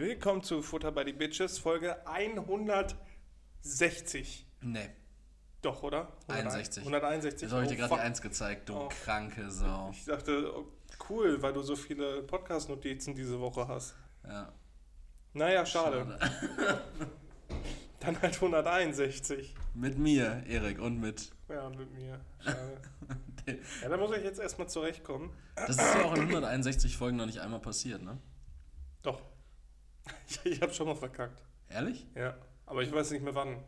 Willkommen zu Futter by the Bitches, Folge 160. Nee, Doch, oder? 61. 161. jetzt habe ich dir Oh, gerade die fuck. 1 gezeigt, du Oh. kranke Sau. Ich dachte, oh, cool, weil du so viele Podcast-Notizen diese Woche hast. Ja, Naja, schade. schade. Dann halt 161. Mit mir, Erik, und mit. Ja, mit mir. Schade. ja, da muss ich jetzt erstmal zurechtkommen. Das ist ja auch in 161 Folgen noch nicht einmal passiert, ne? Doch. Ich, ich habe schon mal verkackt. Ehrlich? Ja. Aber ich weiß nicht mehr wann.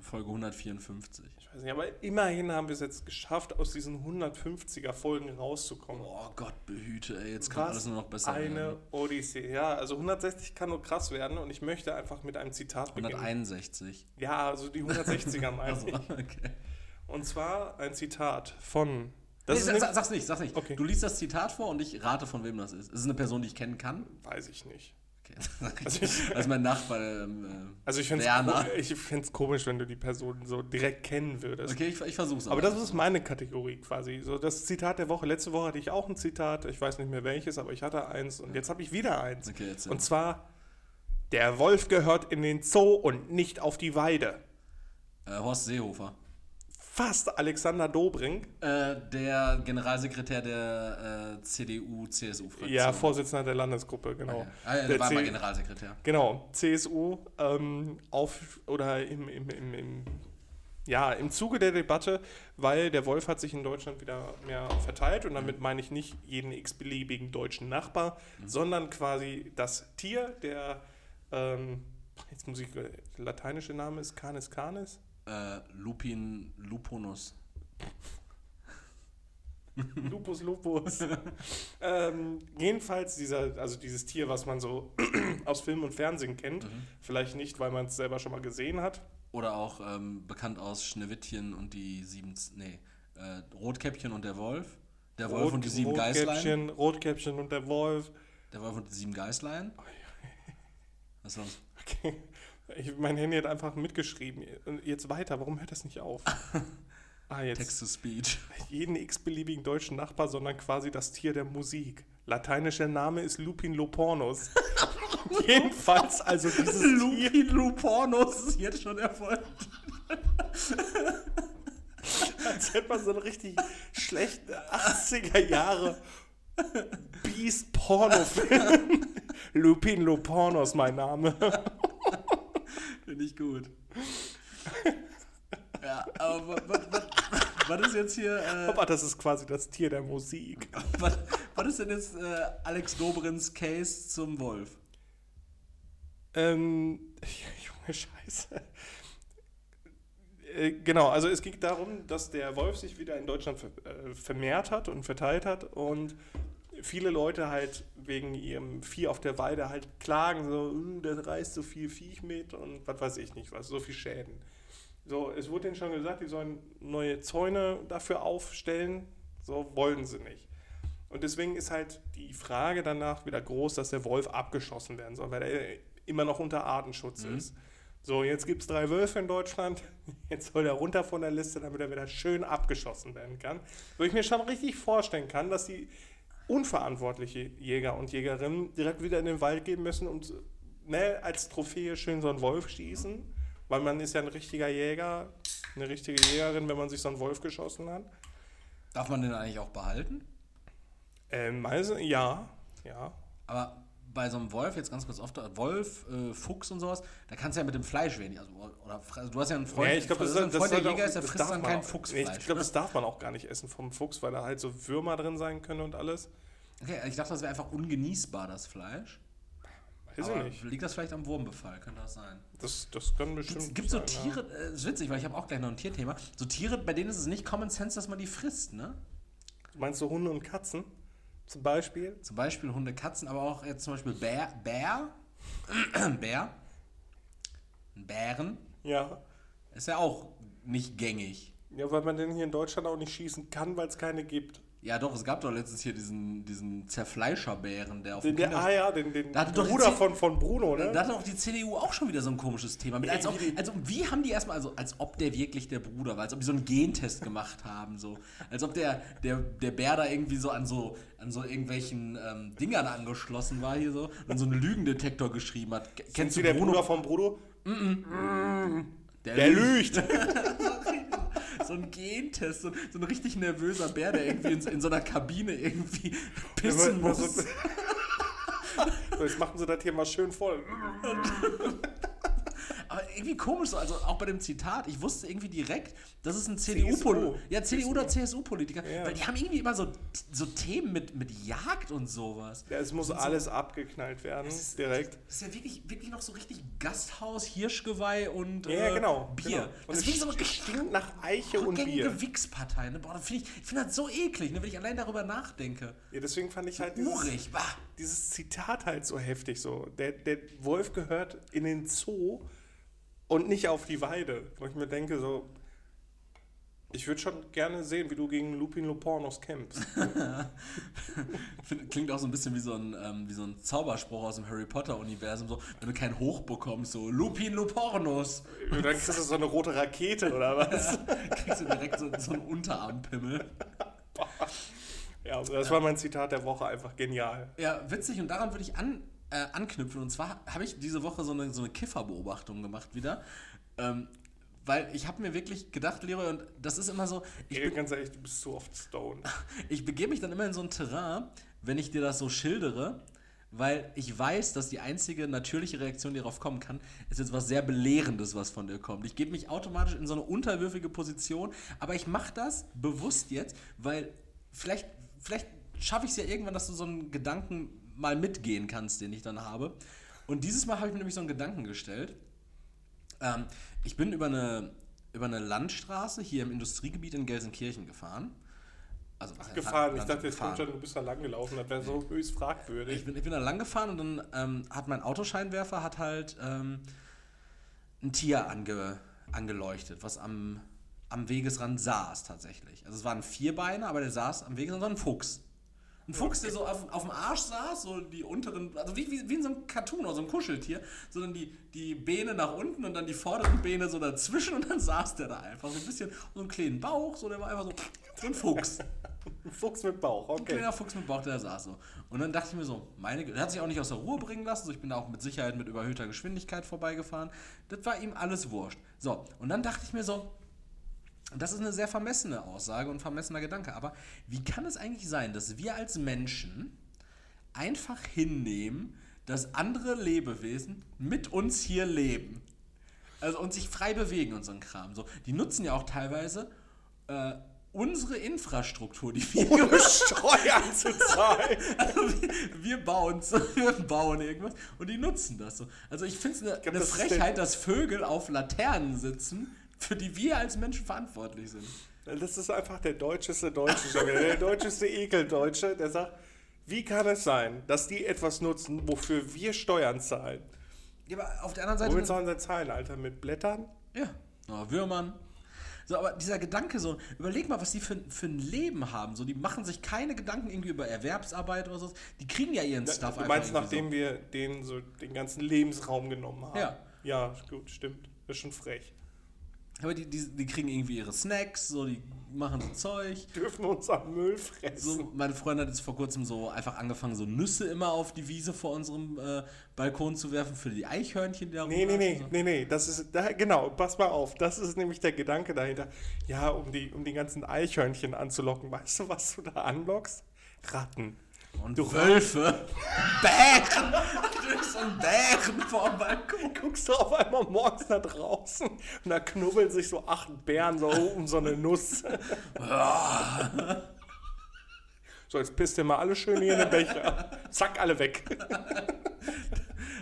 Folge 154. Ich weiß nicht, aber immerhin haben wir es jetzt geschafft, aus diesen 150er Folgen rauszukommen. Oh Gott behüte, ey, jetzt kann Was alles nur noch besser eine werden. Odyssee. Ja, also 160 kann nur krass werden und ich möchte einfach mit einem Zitat beginnen. 161. Ja, also die 160er meine ich. okay. Und zwar ein Zitat von. Das Nee, ist sag's nicht, sag's nicht. Okay. Du liest das Zitat vor und ich rate, von wem das ist. Ist es eine Person, die ich kennen kann? weiß ich nicht. Okay. Also ich- Das ist mein Nachbar. Ähm, Also ich finde es komisch, wenn du die Person so direkt kennen würdest. okay, ich, ich versuch's. Aber das ist meine Kategorie quasi. So das Zitat der Woche. Letzte Woche hatte ich auch ein Zitat. Ich weiß nicht mehr welches, aber ich hatte eins und jetzt habe ich wieder eins. Okay, erzähl. Und zwar: Der Wolf gehört in den Zoo und nicht auf die Weide. Äh, Horst Seehofer. Fast Alexander Dobrindt. Äh, der Generalsekretär der äh, CDU-CSU-Fraktion. Ja, Vorsitzender der Landesgruppe, genau. Okay. Ah, ja, der Der war mal C- Generalsekretär. Genau, CSU ähm, auf oder im, im, im, im, ja, im Zuge der Debatte, weil der Wolf hat sich in Deutschland wieder mehr verteilt und damit meine ich nicht jeden x-beliebigen deutschen Nachbar, sondern quasi das Tier, der ähm, jetzt muss ich der lateinische Name ist Canis canis. Äh, Lupin Luponus. Lupus lupus. ähm, jedenfalls dieser, also dieses Tier, was man so aus Film und Fernsehen kennt, vielleicht nicht, weil man es selber schon mal gesehen hat. Oder auch ähm, bekannt aus Schneewittchen und die sieben. Nee, äh, Rotkäppchen und der Wolf. Der Wolf und die sieben Geißlein. Rotkäppchen, Rotkäppchen und der Wolf. Der Wolf und die sieben Geißlein. Was sonst? Okay. Ich, mein Handy hat einfach mitgeschrieben. Jetzt weiter, warum hört das nicht auf? Ah, jetzt Text-to-Speech. jeden x-beliebigen deutschen Nachbar, sondern quasi das Tier der Musik. Lateinischer Name ist Lupin lopornus. Jedenfalls, also dieses Tier, Lupin Lupornus ist jetzt schon erfolgt. als hätte man so einen richtig schlechten 80er Jahre Beast Porno-Film. Lupin lopornus, mein Name. Finde ich gut. ja, aber wa- wa- wa- was ist jetzt hier. Äh, Aber das ist quasi das Tier der Musik. was, was ist denn jetzt äh, Alex Dobrins Case zum Wolf? Ähm, Junge Scheiße. Äh, Genau, also es ging darum, dass der Wolf sich wieder in Deutschland ver äh, vermehrt hat und verteilt hat und viele Leute halt wegen ihrem Vieh auf der Weide halt klagen, so, "Uh, der reißt so viel Viech mit und was weiß ich nicht was, so viel Schäden. So, es wurde ihnen schon gesagt, die sollen neue Zäune dafür aufstellen, so wollen sie nicht. Und deswegen ist halt die Frage danach wieder groß, dass der Wolf abgeschossen werden soll, weil er immer noch unter Artenschutz ist. So, jetzt gibt es drei Wölfe in Deutschland. Jetzt soll er runter von der Liste, damit er wieder schön abgeschossen werden kann. Wo ich mir schon richtig vorstellen kann, dass die unverantwortliche Jäger und Jägerinnen direkt wieder in den Wald gehen müssen und ne, als Trophäe schön so einen Wolf schießen. Weil man ist ja ein richtiger Jäger, eine richtige Jägerin, wenn man sich so einen Wolf geschossen hat. Darf man den eigentlich auch behalten? Ähm, meise, ja, ja. Aber bei so einem Wolf, jetzt ganz kurz oft, Wolf, äh, Fuchs und sowas, da kannst du ja mit dem Fleisch wenig. Also, oder, also du hast ja einen Freund, Ja, ich glaube, das, ist ein das, Freund das der Jäger auch- ist, der das frisst dann kein auch- Fuchsfleisch. Ich glaube, das darf man auch gar nicht essen vom Fuchs, weil da halt so Würmer drin sein können und alles. Okay, ich dachte, das wäre einfach ungenießbar, das Fleisch. Weiß Aber ich nicht. liegt das vielleicht am Wurmbefall? Könnte das sein? Das, das kann bestimmt. Gibt so sein. Tiere, äh, ist witzig, weil ich habe auch gleich noch ein Tierthema. So Tiere, bei denen ist es nicht Common Sense, dass man die frisst, ne? Meinst du Hunde und Katzen? Zum Beispiel? Zum Beispiel Hunde, Katzen, aber auch jetzt zum Beispiel Bär, Bär, Bär, ein Bären, Ja. ist ja auch nicht gängig. Ja, weil man den hier in Deutschland auch nicht schießen kann, weil es keine gibt. Ja, doch, es gab doch letztens hier diesen, diesen Zerfleischerbären, der auf den, dem der, Ah ja, den, den doch Bruder die- von, von Bruno, ne? Da hat auch die CDU auch schon wieder so ein komisches Thema. Mit, als ob, also wie haben die erstmal, also als ob der wirklich der Bruder war, als ob die so einen Gentest gemacht haben, so. Als ob der, der, der Bär da irgendwie so an so, an so irgendwelchen ähm, Dingern angeschlossen war hier so und so einen Lügendetektor geschrieben hat. Kennst du der Bruder von Bruno? Der lügt! so ein Gentest, so, so ein richtig nervöser Bär, der irgendwie in, in so einer Kabine irgendwie pissen muss. So, Jetzt machen sie das hier mal schön voll. Aber irgendwie komisch so, also auch bei dem Zitat, ich wusste irgendwie direkt, das ist ein. CDU-Politiker. Ja, CDU oder CSU-Politiker. Ja. Weil die haben irgendwie immer so, so Themen mit, mit Jagd und sowas. Ja, es muss Und so- alles abgeknallt werden, direkt. Das ist ja wirklich, wirklich noch so richtig Gasthaus, Hirschgeweih und Ja, ja, äh, genau. Bier. Genau. Das Und ist es so stinkt nach Eiche und Bier. Wichspartei. Ne? Boah, das find ich ich finde das so eklig, ne, wenn ich allein darüber nachdenke. Ja, deswegen fand ich halt dieses, Urig, bah. dieses Zitat halt so heftig so. Der, der Wolf gehört in den Zoo und nicht auf die Weide. Wo ich mir denke so, ich würde schon gerne sehen, wie du gegen Lupin Lopornos kämpfst. Klingt auch so ein bisschen wie so ein, ähm, wie so ein Zauberspruch aus dem Harry Potter-Universum, so, wenn du kein Hoch bekommst, so Lupin Lupornus. Und dann kriegst du so eine rote Rakete oder was? Kriegst du direkt so, so einen Unterarmpimmel. Ja, das war mein Zitat der Woche, einfach genial. Ja, witzig und daran würde ich an, äh, anknüpfen. Und zwar habe ich diese Woche so eine, so eine Kifferbeobachtung gemacht wieder. Ähm, weil ich habe mir wirklich gedacht, Leroy, und das ist immer so, ich, Ich ganz ehrlich, du bist zu oft stoned. ich begebe mich dann immer in so ein Terrain, wenn ich dir das so schildere, weil ich weiß, dass die einzige natürliche Reaktion, die darauf kommen kann, ist jetzt was sehr Belehrendes, was von dir kommt. Ich gebe mich automatisch in so eine unterwürfige Position, aber ich mache das bewusst jetzt, weil vielleicht, vielleicht schaffe ich es ja irgendwann, dass du so einen Gedanken mal mitgehen kannst, den ich dann habe. Und dieses Mal habe ich mir nämlich so einen Gedanken gestellt. Ähm, ich bin über eine, über eine Landstraße hier im Industriegebiet in Gelsenkirchen gefahren. Also, heißt Gefahren. Ich Land- dachte, jetzt kommt schon, du bist da lang gelaufen. Das wäre so höchst fragwürdig. Ich bin, ich bin da lang gefahren und dann ähm, hat mein Autoscheinwerfer hat halt ähm, ein Tier ange, angeleuchtet, was am, am Wegesrand saß tatsächlich. Also es war ein Vierbeiner, aber der saß am Wegesrand, so ein Fuchs. Ein Fuchs, der so auf, auf dem Arsch saß, so die unteren, also wie, wie, wie in so einem Cartoon oder so ein Kuscheltier, sondern die, die Beine nach unten und dann die vorderen Beine so dazwischen und dann saß der da einfach. So ein bisschen, so einen kleinen Bauch, so der war einfach so, so ein Fuchs. Ein Fuchs mit Bauch, Ein okay. kleiner Fuchs mit Bauch, der saß so. Und dann dachte ich mir so, meine, der hat sich auch nicht aus der Ruhe bringen lassen, so ich bin da auch mit Sicherheit mit überhöhter Geschwindigkeit vorbeigefahren. Das war ihm alles wurscht. So, und dann dachte ich mir so, das ist eine sehr vermessene Aussage und vermessener Gedanke, aber wie kann es eigentlich sein, dass wir als Menschen einfach hinnehmen, dass andere Lebewesen mit uns hier leben? Also und sich frei bewegen und so ein Kram. So, die nutzen ja auch teilweise äh, unsere Infrastruktur, die wir Ohne Steuern zu zahlen. also wir, wir bauen wir bauen irgendwas und die nutzen das so. Also ich finde es eine, das Frechheit, dass Vögel auf Laternen sitzen, für die wir als Menschen verantwortlich sind. Das ist einfach der deutscheste Deutsche, der deutscheste Ekeldeutsche, der sagt, wie kann es sein, dass die etwas nutzen, wofür wir Steuern zahlen? Ja, aber auf der anderen Womit Seite. sollen sie zahlen, Alter? Mit Blättern? Ja, oh, Würmern. So, aber dieser Gedanke so, überleg mal, was die für, für ein Leben haben. So, die machen sich keine Gedanken irgendwie über Erwerbsarbeit oder so. Die kriegen ja ihren Stuff du meinst, nachdem wir denen so den ganzen Lebensraum genommen haben? Ja. Ja, gut, stimmt. Das ist schon frech. So. Aber die, die, die kriegen irgendwie ihre Snacks, so, die machen so Zeug. Dürfen uns am Müll fressen. So, meine Freundin hat jetzt vor kurzem so einfach angefangen, so Nüsse immer auf die Wiese vor unserem äh, Balkon zu werfen für die Eichhörnchen, die da Nee, nee, nee, rumlaufen, nee, nee, das ist, da, genau, pass mal auf, das ist nämlich der Gedanke dahinter. Ja, um die, um die ganzen Eichhörnchen anzulocken, weißt du, was du da anlockst? Ratten. Und Du Wölfe, Bären, durch so einen Bären vor dem Balkon. Guckst du auf einmal morgens nach draußen und da knubbeln sich so acht Bären so um so eine Nuss. so, jetzt pisst ihr mal alle schön hier in den Becher. Zack, alle weg.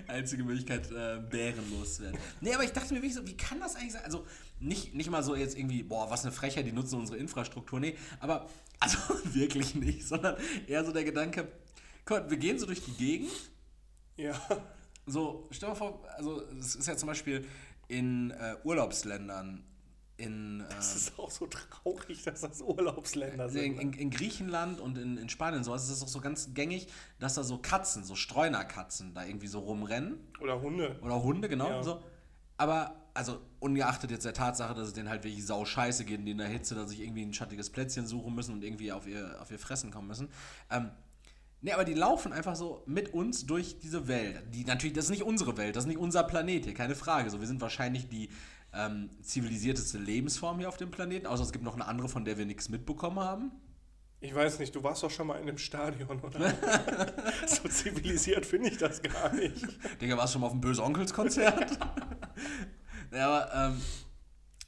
Einzige Möglichkeit, äh, Bären loszuwerden. Nee, aber ich dachte mir wirklich so, wie kann das eigentlich sein? Also, nicht, nicht mal so jetzt irgendwie, boah, was eine Frechheit, die nutzen unsere Infrastruktur. Nee, aber, also wirklich nicht, sondern eher so der Gedanke, mal, wir gehen so durch die Gegend Ja. So, stell dir mal vor, also es ist ja zum Beispiel in äh, Urlaubsländern in, Das ähm, ist auch so traurig, dass das Urlaubsländer in, sind. in, in Griechenland und in, in Spanien sowas ist es auch so ganz gängig, dass da so Katzen, so Streunerkatzen da irgendwie so rumrennen. Oder Hunde. Oder Hunde, genau. Ja. So. Aber, also, ungeachtet jetzt der Tatsache, dass es denen halt wirklich sau scheiße geht, die in der Hitze, dass sich irgendwie ein schattiges Plätzchen suchen müssen und irgendwie auf ihr, auf ihr Fressen kommen müssen. Ähm, ne, aber die laufen einfach so mit uns durch diese Welt. Die natürlich, das ist nicht unsere Welt, das ist nicht unser Planet hier, keine Frage. So, wir sind wahrscheinlich die ähm, zivilisierteste Lebensform hier auf dem Planeten, außer es gibt noch eine andere, von der wir nichts mitbekommen haben. Ich weiß nicht, du warst doch schon mal in einem Stadion, oder? so zivilisiert finde ich das gar nicht. Digga, warst du schon mal auf dem Böse Onkels Konzert? ja, aber, ähm,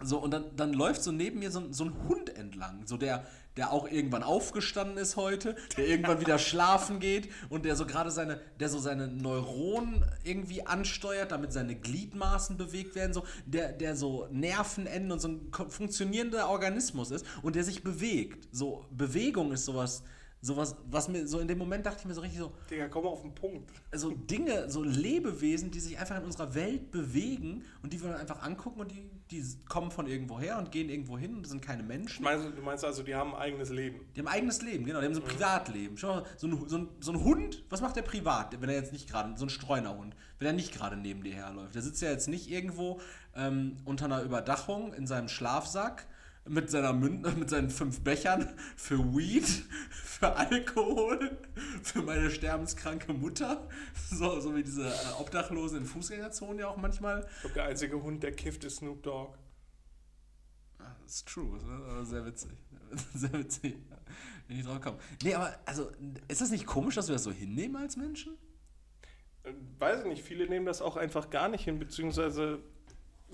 so, und dann, dann läuft so neben mir so, ein- so ein Hund entlang, so der, der auch irgendwann aufgestanden ist heute, der irgendwann wieder schlafen geht und der so gerade seine, der so seine Neuronen irgendwie ansteuert, damit seine Gliedmaßen bewegt werden, so, der, der so Nervenenden und so ein funktionierender Organismus ist und der sich bewegt. So, Bewegung ist sowas, sowas, was mir so in dem Moment dachte ich mir so richtig so, Digga, komm auf den Punkt. so Dinge, so Lebewesen, die sich einfach in unserer Welt bewegen und die wir dann einfach angucken und die, die kommen von irgendwo her und gehen irgendwo hin und sind keine Menschen. Meinst, du- du meinst also, die haben ein eigenes Leben? Die haben ein eigenes Leben, genau, die haben so ein Privatleben. Schau mal, so ein, so, ein, so ein Hund, was macht der privat, wenn er jetzt nicht gerade, so ein Streunerhund, wenn er nicht gerade neben dir herläuft? Der sitzt ja jetzt nicht irgendwo ähm, unter einer Überdachung in seinem Schlafsack mit, seiner Mün mit seinen fünf Bechern für Weed, für Alkohol, für meine sterbenskranke Mutter. So, so wie diese äh, Obdachlosen in Fußgängerzonen ja auch manchmal. Ich glaube, der einzige Hund, der kifft, ist Snoop Dogg. Ah, Das ist true, das aber sehr witzig. Sehr witzig. Wenn ich drauf komme. Nee, aber also, ist das nicht komisch, dass wir das so hinnehmen als Menschen? Äh, Weiß ich nicht, viele nehmen das auch einfach gar nicht hin, beziehungsweise,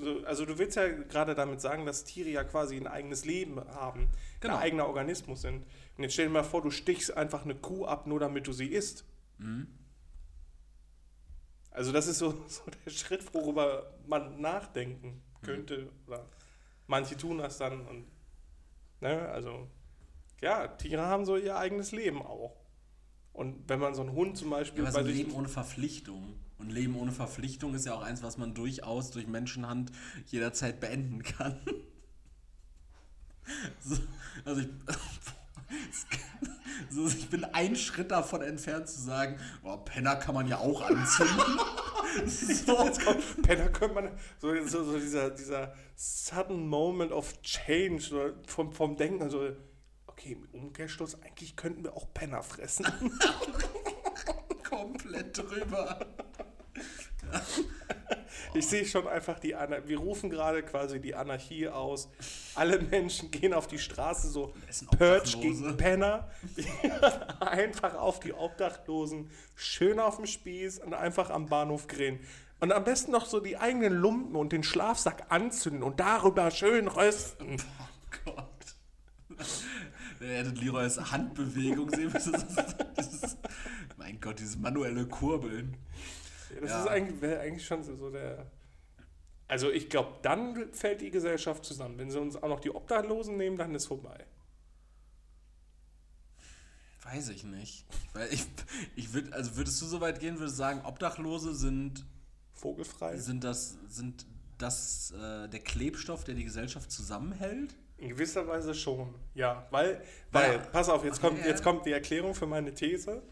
so, also du willst ja gerade damit sagen, dass Tiere ja quasi ein eigenes Leben haben, Genau. ein eigener Organismus sind. Und jetzt stell dir mal vor, du stichst einfach eine Kuh ab, nur damit du sie isst. Also das ist so, so der Schritt, worüber man nachdenken könnte. Oder manche tun das dann und ne, also ja, Tiere haben so ihr eigenes Leben auch. Und wenn man so einen Hund zum Beispiel Ja, aber so ein Leben ohne Verpflichtung. Und Leben ohne Verpflichtung ist ja auch eins, was man durchaus durch Menschenhand jederzeit beenden kann. So, also ich, so, ich bin einen Schritt davon entfernt zu sagen, oh, Penner kann man ja auch anzünden. so, Penner könnte man, so, so, so dieser, dieser sudden moment of change so vom, vom Denken, also, okay, im Umkehrschluss, eigentlich könnten wir auch Penner fressen. komplett drüber. Ich sehe schon einfach die Anarchie, wir rufen gerade quasi die Anarchie aus. Alle Menschen gehen auf die Straße, so Purge gegen Penner. einfach auf die Obdachlosen, schön auf dem Spieß und einfach am Bahnhof grillen. Und am besten noch so die eigenen Lumpen und den Schlafsack anzünden und darüber schön rösten. Oh Gott. Ihr hättet Leroys Handbewegung sehen müssen. Mein Gott, dieses manuelle Kurbeln. Das Ja. ist eigentlich, eigentlich schon so der. Also ich glaube, dann fällt die Gesellschaft zusammen. Wenn sie uns auch noch die Obdachlosen nehmen, dann ist vorbei. Weiß ich nicht. Weil ich, ich würd, also würdest du so weit gehen, würdest du sagen, Obdachlose sind, Vogelfrei. sind das, sind das äh, der Klebstoff, der die Gesellschaft zusammenhält? In gewisser Weise schon, ja. Weil, weil Ja. pass auf, jetzt kommt, jetzt kommt die Erklärung für meine These.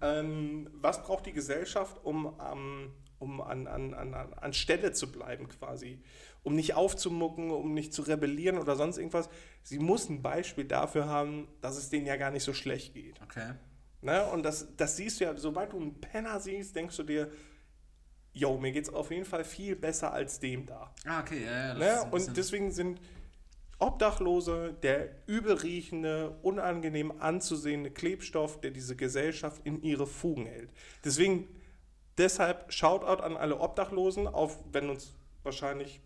Ähm, was braucht die Gesellschaft, um, ähm, um an, an, an, an- Stelle zu bleiben quasi? Um nicht aufzumucken, um nicht zu rebellieren oder sonst irgendwas. Sie muss ein Beispiel dafür haben, dass es denen ja gar nicht so schlecht geht. Okay. Ne? Und das, das siehst du ja, sobald du einen Penner siehst, denkst du dir, yo, mir geht's auf jeden Fall viel besser als dem da. Ah, okay, ja, ja. das ist Ne? Und deswegen sind Obdachlose der übelriechende, unangenehm anzusehende Klebstoff, der diese Gesellschaft in ihre Fugen hält. Deswegen, deshalb Shoutout an alle Obdachlosen, auch wenn uns wahrscheinlich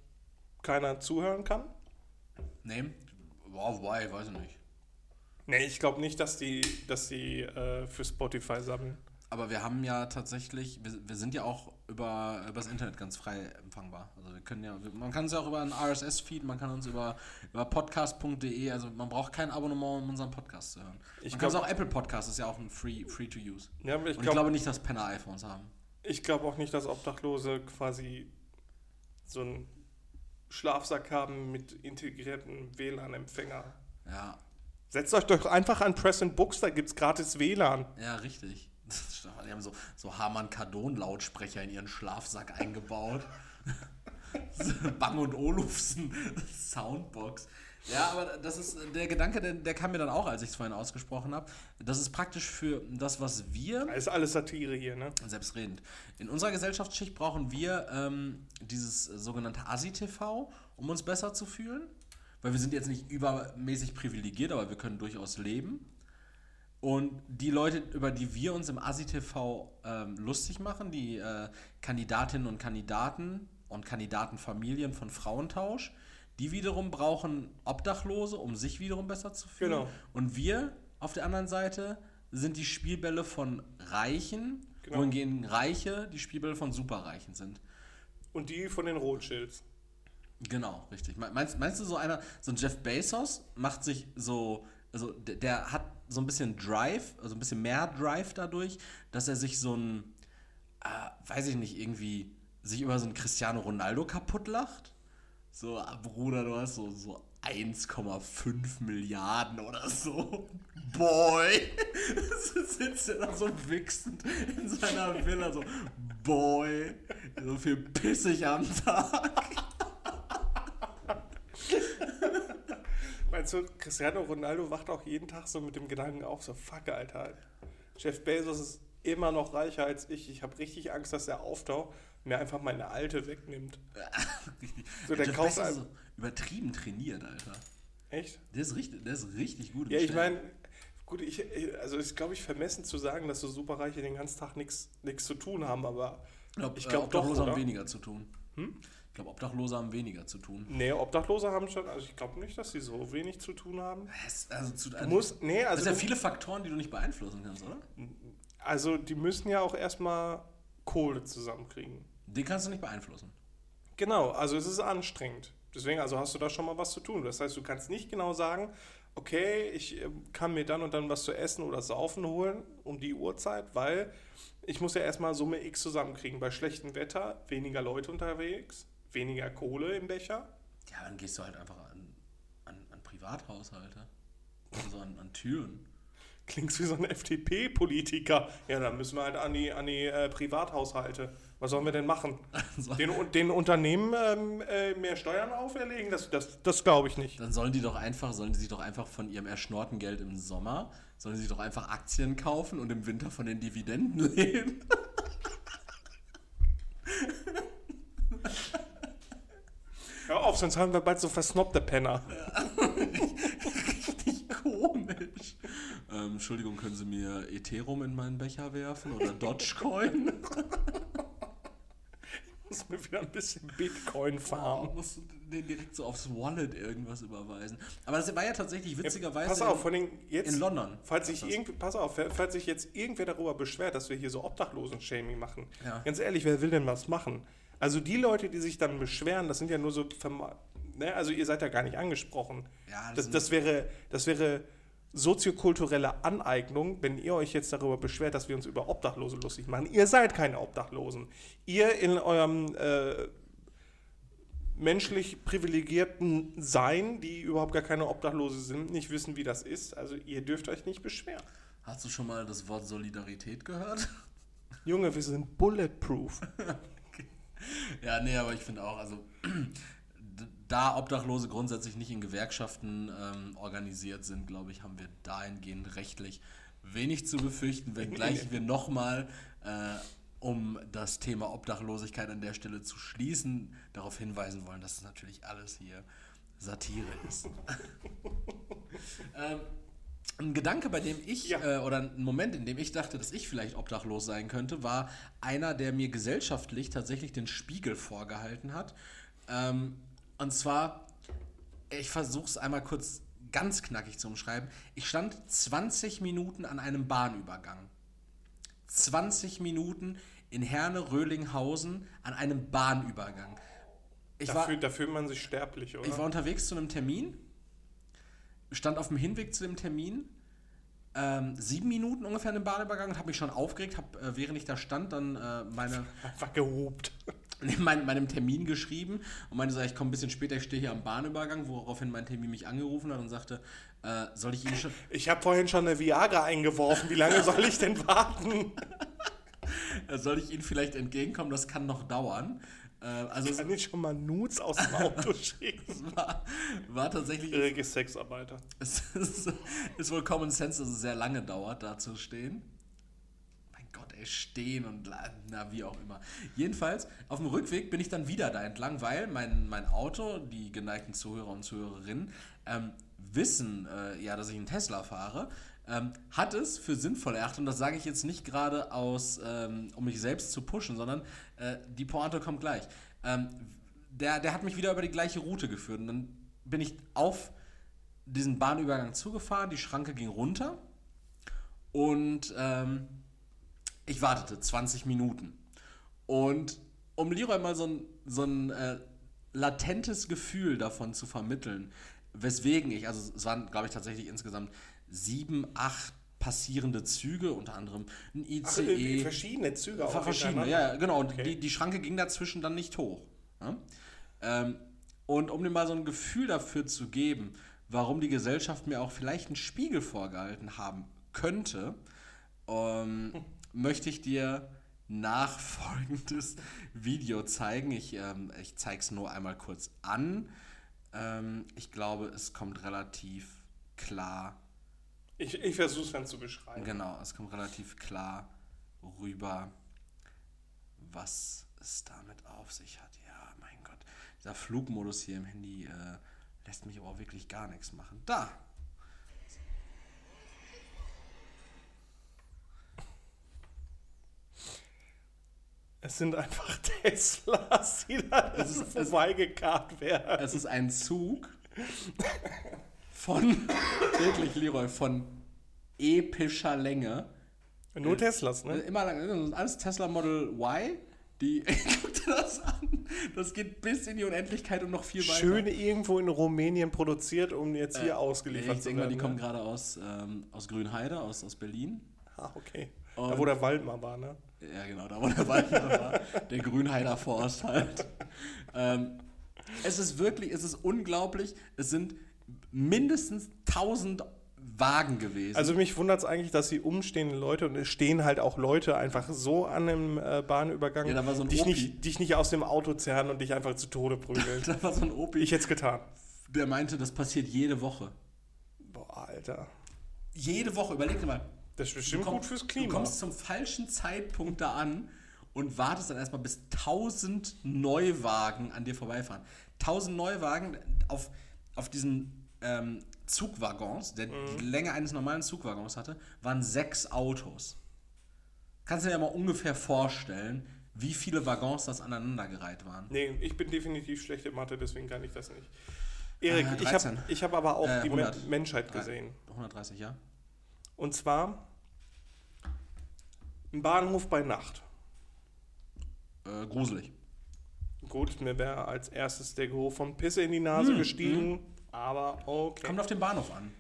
keiner zuhören kann. Nee, wow, why, weiß ich nicht. Nee, ich glaube nicht, dass die, dass die äh, für Spotify sammeln. Aber wir haben ja tatsächlich, wir, wir sind ja auch über, über das Internet ganz frei empfangbar. Also wir können ja, man kann uns ja auch über einen RSS-Feed, man kann uns über, über podcast.de, also man braucht kein Abonnement, um unseren Podcast zu hören. Ich man kann es glaub- auch Apple Podcast, ist ja auch ein free, free to use. Ja, ich, Und ich glaub- glaube nicht, dass Penner iPhones haben. Ich glaube auch nicht, dass Obdachlose quasi so ein Schlafsack haben mit integriertem WLAN-Empfänger. Ja, Setzt euch doch einfach an Press and Books, da gibt's gratis WLAN. ja, richtig. Die haben so, so Harman Kardon-Lautsprecher in ihren Schlafsack eingebaut. Bang und Olufsen Soundbox. Ja, aber das ist der Gedanke, der, der kam mir dann auch, als ich es vorhin ausgesprochen habe. Das ist praktisch für das, was wir ist alles Satire hier, ne? Selbstredend. In unserer Gesellschaftsschicht brauchen wir ähm, dieses sogenannte ASI-TV, um uns besser zu fühlen. Weil wir sind jetzt nicht übermäßig privilegiert, aber wir können durchaus leben. Und die Leute, über die wir uns im ASI-TV ähm, lustig machen, die äh, Kandidatinnen und Kandidaten und Kandidatenfamilien von Frauentausch, die wiederum brauchen Obdachlose, um sich wiederum besser zu fühlen. Genau. Und wir auf der anderen Seite sind die Spielbälle von Reichen, Genau. wohingegen Reiche die Spielbälle von Superreichen sind. Und die von den Rothschilds. Genau, richtig. Me- Meinst, meinst du, so einer, so ein Jeff Bezos macht sich so, also der, der hat so ein bisschen Drive, also ein bisschen mehr Drive dadurch, dass er sich so ein, äh, weiß ich nicht, irgendwie sich über so einen Cristiano Ronaldo kaputt lacht? So, ah, Bruder, du hast so, so 1,5 Milliarden oder so. Boy! So sitzt er da so wichsend in seiner Villa, so, Boy! So viel pissig am Tag. Meinst du, Cristiano Ronaldo wacht auch jeden Tag so mit dem Gedanken auf, so fuck, Alter. Jeff Bezos ist immer noch reicher als ich. Ich habe richtig Angst, dass er auftaucht und mir einfach meine alte wegnimmt. So, der Jeff kauft Bezos so übertrieben trainiert, Alter. Echt? Der ist richtig, der ist richtig gut. im Ja, ich meine, gut, ich, also ist, glaube ich, vermessen zu sagen, dass so Superreiche den ganzen Tag nichts zu tun haben, aber ich glaube, äh, doch, Obdachlose haben weniger zu tun. Ich glaube, Obdachlose haben weniger zu tun. nee, Obdachlose haben schon, also ich glaube nicht, dass sie so wenig zu tun haben. Es- Also, zu, Du musst, nee, also, sind ja viele Faktoren, die du nicht beeinflussen kannst, oder? also die müssen ja auch erstmal Kohle zusammenkriegen. Den kannst du nicht beeinflussen. Genau, also es ist anstrengend. Deswegen, also hast du da schon mal was zu tun. Das heißt, du kannst nicht genau sagen, okay, ich ähm, kann mir dann und dann was zu essen oder saufen holen um die Uhrzeit, weil ich muss ja erstmal Summe X zusammenkriegen. Bei schlechtem Wetter weniger Leute unterwegs, weniger Kohle im Becher. Ja, dann gehst du halt einfach an, an, an Privathaushalte. Also an, an Türen. Klingst wie so ein FDP-Politiker. Ja, dann müssen wir halt an die, an die äh, Privathaushalte. Was sollen wir denn machen? So. Den, den Unternehmen ähm, äh, mehr Steuern auferlegen? Das, das, das glaube ich nicht. Dann sollen die doch einfach, sollen die sich doch einfach von ihrem erschnorten Geld im Sommer, sollen sie sich doch einfach Aktien kaufen und im Winter von den Dividenden leben. Hör auf, sonst haben wir bald so versnobte Penner. Richtig komisch. Ähm, Entschuldigung, können Sie mir Ethereum in meinen Becher werfen oder Dogecoin? muss mir wieder ein bisschen Bitcoin farmen. musst du den direkt so aufs Wallet irgendwas überweisen. Aber das war ja tatsächlich witzigerweise pass auf, allem jetzt, in London. Falls irgend, pass auf, falls sich jetzt irgendwer darüber beschwert, dass wir hier so Obdachlosen-Shaming machen. Ja. Ganz ehrlich, wer will denn was machen? Also die Leute, die sich dann beschweren, das sind ja nur so, ne? also ihr seid ja gar nicht angesprochen. Ja, das das, das, wäre, das wäre soziokulturelle Aneignung, wenn ihr euch jetzt darüber beschwert, dass wir uns über Obdachlose lustig machen. Ihr seid keine Obdachlosen. Ihr in eurem äh, menschlich privilegierten Sein, die überhaupt gar keine Obdachlose sind, nicht wissen, wie das ist. Also ihr dürft euch nicht beschweren. Hast du schon mal das Wort Solidarität gehört? Junge, wir sind bulletproof. Ja, nee, aber ich finde auch, also da Obdachlose grundsätzlich nicht in Gewerkschaften ähm, organisiert sind, glaube ich, haben wir dahingehend rechtlich wenig zu befürchten, wenngleich wir nochmal, äh, um das Thema Obdachlosigkeit an der Stelle zu schließen, darauf hinweisen wollen, dass es natürlich alles hier Satire ist. ähm, ein Gedanke, bei dem ich, Ja. äh, oder ein Moment, in dem ich dachte, dass ich vielleicht obdachlos sein könnte, war einer, der mir gesellschaftlich tatsächlich den Spiegel vorgehalten hat. Ähm, und zwar, ich versuche es einmal kurz ganz knackig zu umschreiben. Ich stand 20 Minuten an einem Bahnübergang. 20 Minuten in Herne-Röhlinghausen an einem Bahnübergang. Ich war, Dafür, da fühlt man sich sterblich, oder? ich war unterwegs zu einem Termin, stand auf dem Hinweg zu dem Termin, ähm, sieben Minuten ungefähr in dem Bahnübergang und habe mich schon aufgeregt, habe, äh, während ich da stand, dann äh, meine, einfach gehobt. mein, meinem Termin geschrieben und meinte so, ich komme ein bisschen später, ich stehe hier am Bahnübergang, woraufhin mein Termin mich angerufen hat und sagte, äh, soll ich Ihnen schon... Ich habe vorhin schon eine Viagra eingeworfen, wie lange soll ich denn warten? Soll ich Ihnen vielleicht entgegenkommen? Das kann noch dauern. Äh, also Kann ich schon mal Nudes aus dem Auto schicken? es war, war tatsächlich... Irrige Sexarbeiter. Es ist, ist wohl Common Sense, dass es sehr lange dauert, da zu stehen. Mein Gott, ey, stehen und na, wie auch immer. Jedenfalls, auf dem Rückweg bin ich dann wieder da entlang, weil mein, mein Auto, die geneigten Zuhörer und Zuhörerinnen, ähm, wissen äh, ja, dass ich einen Tesla fahre, ähm, hat es für sinnvoll erachtet, und das sage ich jetzt nicht gerade aus, ähm, um mich selbst zu pushen, sondern äh, die Pointe kommt gleich. Ähm, der, der hat mich wieder über die gleiche Route geführt und dann bin ich auf diesen Bahnübergang zugefahren, die Schranke ging runter und ähm, ich wartete 20 Minuten. Und um Leroy mal so ein, so ein äh, latentes Gefühl davon zu vermitteln, weswegen ich, also es waren, glaube ich, tatsächlich insgesamt sieben, acht passierende Züge, unter anderem ein Ach, ICE. äh, verschiedene Züge auch Ver- Verschiedene, ja, genau. Und Okay. die, die Schranke ging dazwischen dann nicht hoch. Ja? Ähm, und um dir mal so ein Gefühl dafür zu geben, warum die Gesellschaft mir auch vielleicht einen Spiegel vorgehalten haben könnte, ähm, möchte ich dir nachfolgendes Video zeigen. Ich, ähm, ich zeige es nur einmal kurz an. Ähm, ich glaube, es kommt relativ klar Ich, ich versuche es dann zu beschreiben. Genau, es kommt relativ klar rüber, was es damit auf sich hat. Ja, mein Gott. Dieser Flugmodus hier im Handy äh, lässt mich aber auch wirklich gar nichts machen. Da! Es sind einfach Teslas, die da vorbeigekarrt werden. Es ist ein Zug von, wirklich Leroy, von epischer Länge. Nur Teslas, Äh, ne? Immer lang, ist alles Tesla Model Y. Die, guck dir das an. Das geht bis in die Unendlichkeit und noch viel weiter. Schön irgendwo in Rumänien produziert, um jetzt hier Äh, ausgeliefert ich zu denke mal, werden. die kommen ne? gerade aus, ähm, aus Grünheide, aus, aus Berlin. Ah, okay. Und- da, wo der Wald mal war, ne? Ja, genau, da wo der Wald war. Der Grünheider Forst halt. Ähm, es ist wirklich, es ist unglaublich. Es sind mindestens 1000 Wagen gewesen. Also mich wundert es eigentlich, dass die umstehenden Leute, und es stehen halt auch Leute einfach so an einem äh, Bahnübergang, Ja, da war so ein dich, Opi. nicht, dich nicht aus dem Auto zerren und dich einfach zu Tode prügeln. da war so ein Opi, ich hätte es getan. der meinte, das passiert jede Woche. Boah, Alter. Jede Woche, überleg dir mal. Das ist bestimmt komm- gut fürs Du Klima. kommst zum falschen Zeitpunkt da an und wartest dann erstmal, bis 1000 Neuwagen an dir vorbeifahren. 1000 Neuwagen auf, auf diesen ähm, Zugwaggons, der die Länge eines normalen Zugwaggons hatte, waren sechs Autos. Kannst du dir ja mal ungefähr vorstellen, wie viele Waggons das aneinandergereiht waren? Nee, ich bin definitiv schlecht in Mathe, deswegen kann ich das nicht. Erik, Äh, ich 13. habe ich hab aber auch Äh, die Men 100. Menschheit gesehen. 130, ja? Und zwar ein Bahnhof bei Nacht. Äh, gruselig. Gut, mir wäre als erstes der Geruch von Pisse in die Nase gestiegen, aber okay. Kommt auf den Bahnhof an.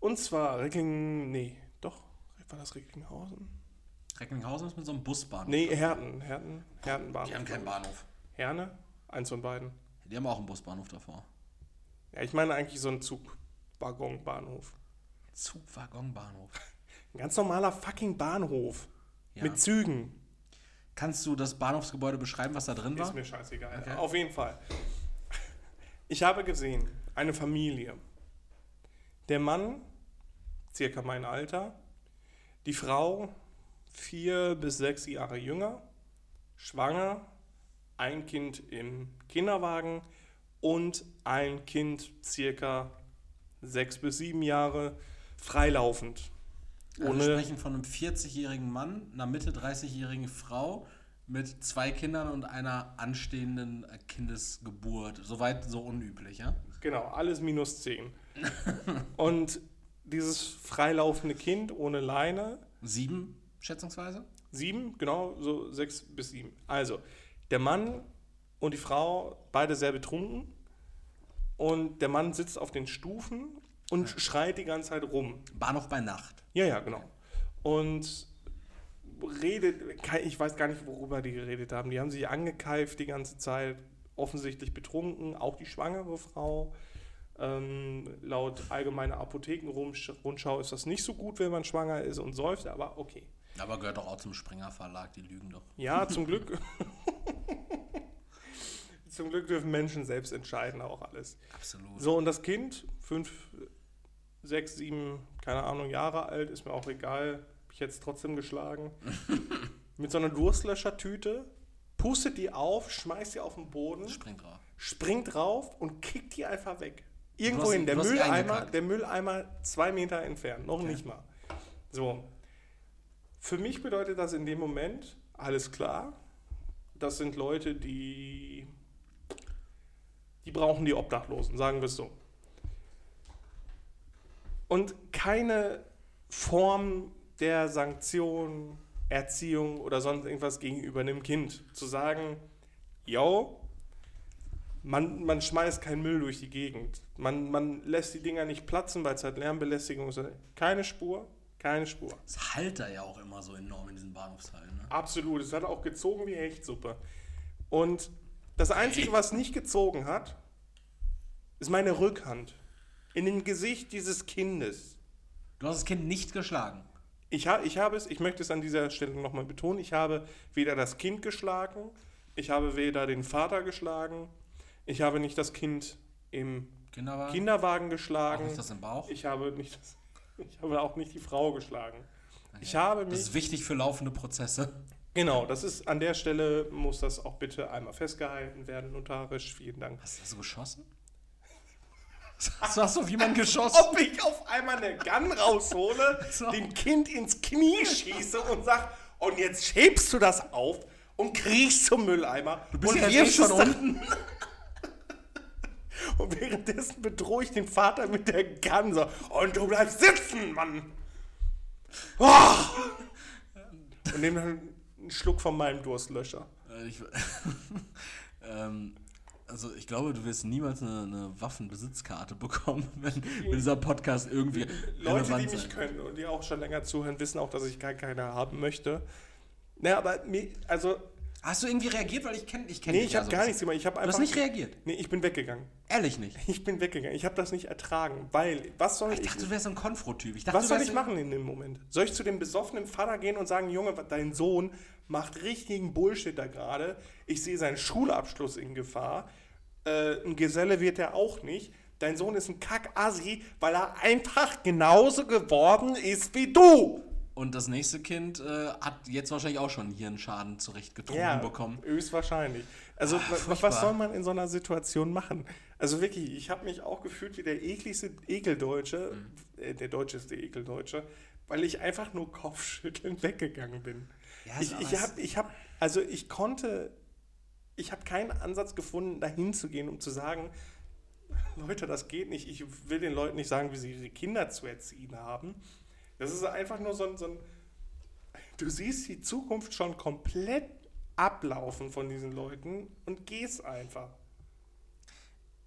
Und zwar Reckling, nee, doch, war das Recklinghausen? Recklinghausen ist mit so einem Busbahnhof. Nee, Herten, Herten, Herten Bahnhof. Die haben keinen. Bahnhof. Herne? Eins von beiden. Die haben auch einen Busbahnhof davor. Ja, ich meine eigentlich so einen Zugwaggonbahnhof. Zugwaggonbahnhof. Ein ganz normaler fucking Bahnhof. Ja. Mit Zügen. Kannst du das Bahnhofsgebäude beschreiben, was da drin war? Ist mir scheißegal. Okay. Auf jeden Fall. Ich habe gesehen, eine Familie. Der Mann, circa mein Alter. Die Frau, vier bis sechs Jahre jünger. Schwanger. Ein Kind im Kinderwagen. Und ein Kind, circa sechs bis sieben Jahre, freilaufend. Also wir sprechen von einem 40-jährigen Mann, einer Mitte 30-jährigen Frau mit zwei Kindern und einer anstehenden Kindesgeburt. Soweit so unüblich, ja? Genau, alles minus 10. Und dieses freilaufende Kind ohne Leine, Sieben, schätzungsweise? sieben, genau, so sechs bis sieben. Also, der Mann und die Frau, beide sehr betrunken. Und der Mann sitzt auf den Stufen und schreit die ganze Zeit rum. Bahnhof bei Nacht. Ja, ja, genau. Und redet, ich weiß gar nicht, worüber die geredet haben. Die haben sich angekeift die ganze Zeit, offensichtlich betrunken, auch die schwangere Frau. Ähm, laut allgemeiner Apothekenrundschau ist das nicht so gut, wenn man schwanger ist und säuft, aber okay. Aber gehört doch auch zum Springer Verlag, die lügen doch. Ja, zum Glück. zum Glück dürfen Menschen selbst entscheiden, auch alles. Absolut. So, und das Kind, fünf, sechs, sieben, keine Ahnung, Jahre alt, ist mir auch egal, ich jetzt trotzdem geschlagen. Mit so einer Durstlöschertüte, pustet die auf, schmeißt sie auf den Boden, Springt drauf. springt drauf und kickt die einfach weg. Du Irgendwo hast- hin, der Mülleimer, der Mülleimer zwei Meter entfernt, noch Okay. nicht mal. So. Für mich bedeutet das in dem Moment, alles klar, das sind Leute, die, die brauchen die Obdachlosen, sagen wir es so. Und keine Form der Sanktion, Erziehung oder sonst irgendwas gegenüber einem Kind. Zu sagen, yo, man, man schmeißt keinen Müll durch die Gegend. Man, man lässt die Dinger nicht platzen, weil es halt Lärmbelästigung ist. Keine Spur, keine Spur. Das halt da ja auch immer so enorm in diesen Bahnhofshallen. Ne? Absolut. Es hat auch gezogen wie Hechtsuppe. Und das Einzige, was nicht gezogen hat, ist meine Rückhand. In dem Gesicht dieses Kindes. Du hast das Kind nicht geschlagen. Ich, ha ich habe es, ich möchte es an dieser Stelle nochmal betonen, ich habe weder das Kind geschlagen, ich habe weder den Vater geschlagen, ich habe nicht das Kind im Kinderwagen? Kinderwagen Auch geschlagen, nicht das im Bauch? ich habe, nicht das, ich habe auch nicht die Frau geschlagen. Ich habe Das mich ist wichtig für laufende Prozesse. Genau, das ist an der Stelle muss das auch bitte einmal festgehalten werden, notarisch. Vielen Dank. Hast, du geschossen? Du, hast du wie man geschossen? Ob ich auf einmal eine Gun raushole, So. dem Kind ins Knie schieße und sag, und jetzt schebst du das auf und kriechst zum Mülleimer du bist und ja jetzt schon dann- Und währenddessen bedrohe ich den Vater mit der Gun so, und du bleibst sitzen, Mann. Oh! Und nehme dann einen Schluck von meinem Durstlöscher. Äh, Ich, ähm, also ich glaube, du wirst niemals eine, eine Waffenbesitzkarte bekommen, wenn, wenn dieser Podcast irgendwie Leute, die mich sein können und die auch schon länger zuhören, wissen auch, dass ich gar keine haben möchte. Naja, aber mir, also, Hast du irgendwie reagiert, weil ich kenne ich kenn nee, dich ich habe so ein gar nichts gemacht. Ich habe Du einfach. hast nicht reagiert. Nee, ich bin weggegangen. Ehrlich nicht. Ich bin weggegangen. Ich habe das nicht ertragen, weil, was soll Ich ich, dachte, du wärst so ein Konfro-Typ. Was du soll ich machen in dem Moment? Soll ich zu dem besoffenen Vater gehen und sagen, Junge, dein Sohn macht richtigen Bullshit da gerade. Ich sehe seinen Schulabschluss in Gefahr. Äh, ein Geselle wird er auch nicht. Dein Sohn ist ein Kack-Assi, weil er einfach genauso geworden ist wie du. Und das nächste Kind äh, hat jetzt wahrscheinlich auch schon hier einen Schaden zurechtgetrunken bekommen. höchstwahrscheinlich. Also, furchtbar. was soll man in so einer Situation machen? Also wirklich, ich habe mich auch gefühlt wie der ekligste Ekeldeutsche, Mhm. äh, der deutscheste Ekeldeutsche, weil ich einfach nur kopfschüttelnd weggegangen bin. Ja, ich ich habe, ich hab, also ich konnte, ich habe keinen Ansatz gefunden, dahin zu gehen, um zu sagen, Leute, das geht nicht. Ich will den Leuten nicht sagen, wie sie ihre Kinder zu erziehen haben. Das ist einfach nur so ein, so ein du siehst die Zukunft schon komplett ablaufen von diesen Leuten und gehst einfach.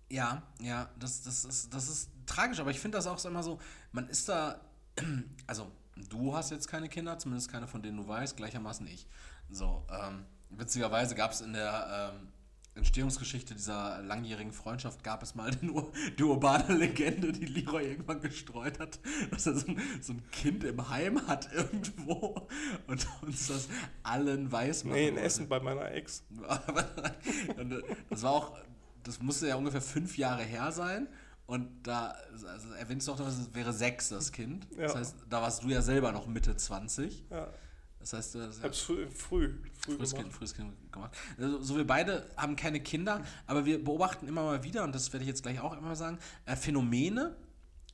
Ja, ja, das, das, ist, das ist tragisch, aber ich finde das auch immer so, man ist da, also du hast jetzt keine Kinder, zumindest keine von denen du weißt, gleichermaßen ich. So, ähm, witzigerweise gab es in der ähm, Entstehungsgeschichte dieser langjährigen Freundschaft, gab es mal den, die urbane Legende, die Leroy irgendwann gestreut hat, dass er so ein, so ein Kind im Heim hat irgendwo und uns das allen weiß machen Nee, in. Essen bei meiner Ex. Und, äh, das war auch, das musste ja ungefähr fünf Jahre her sein. Und da also erwähnst du auch, dass es wäre sechs, das Kind. Das Ja. heißt, da warst du ja selber noch Mitte 20. Ja, Das heißt, du hast hab's früh, früh, früh frühes gemacht. kind, frühes kind gemacht. Also, so wir beide haben keine Kinder, aber wir beobachten immer mal wieder, und das werde ich jetzt gleich auch immer sagen, äh, Phänomene,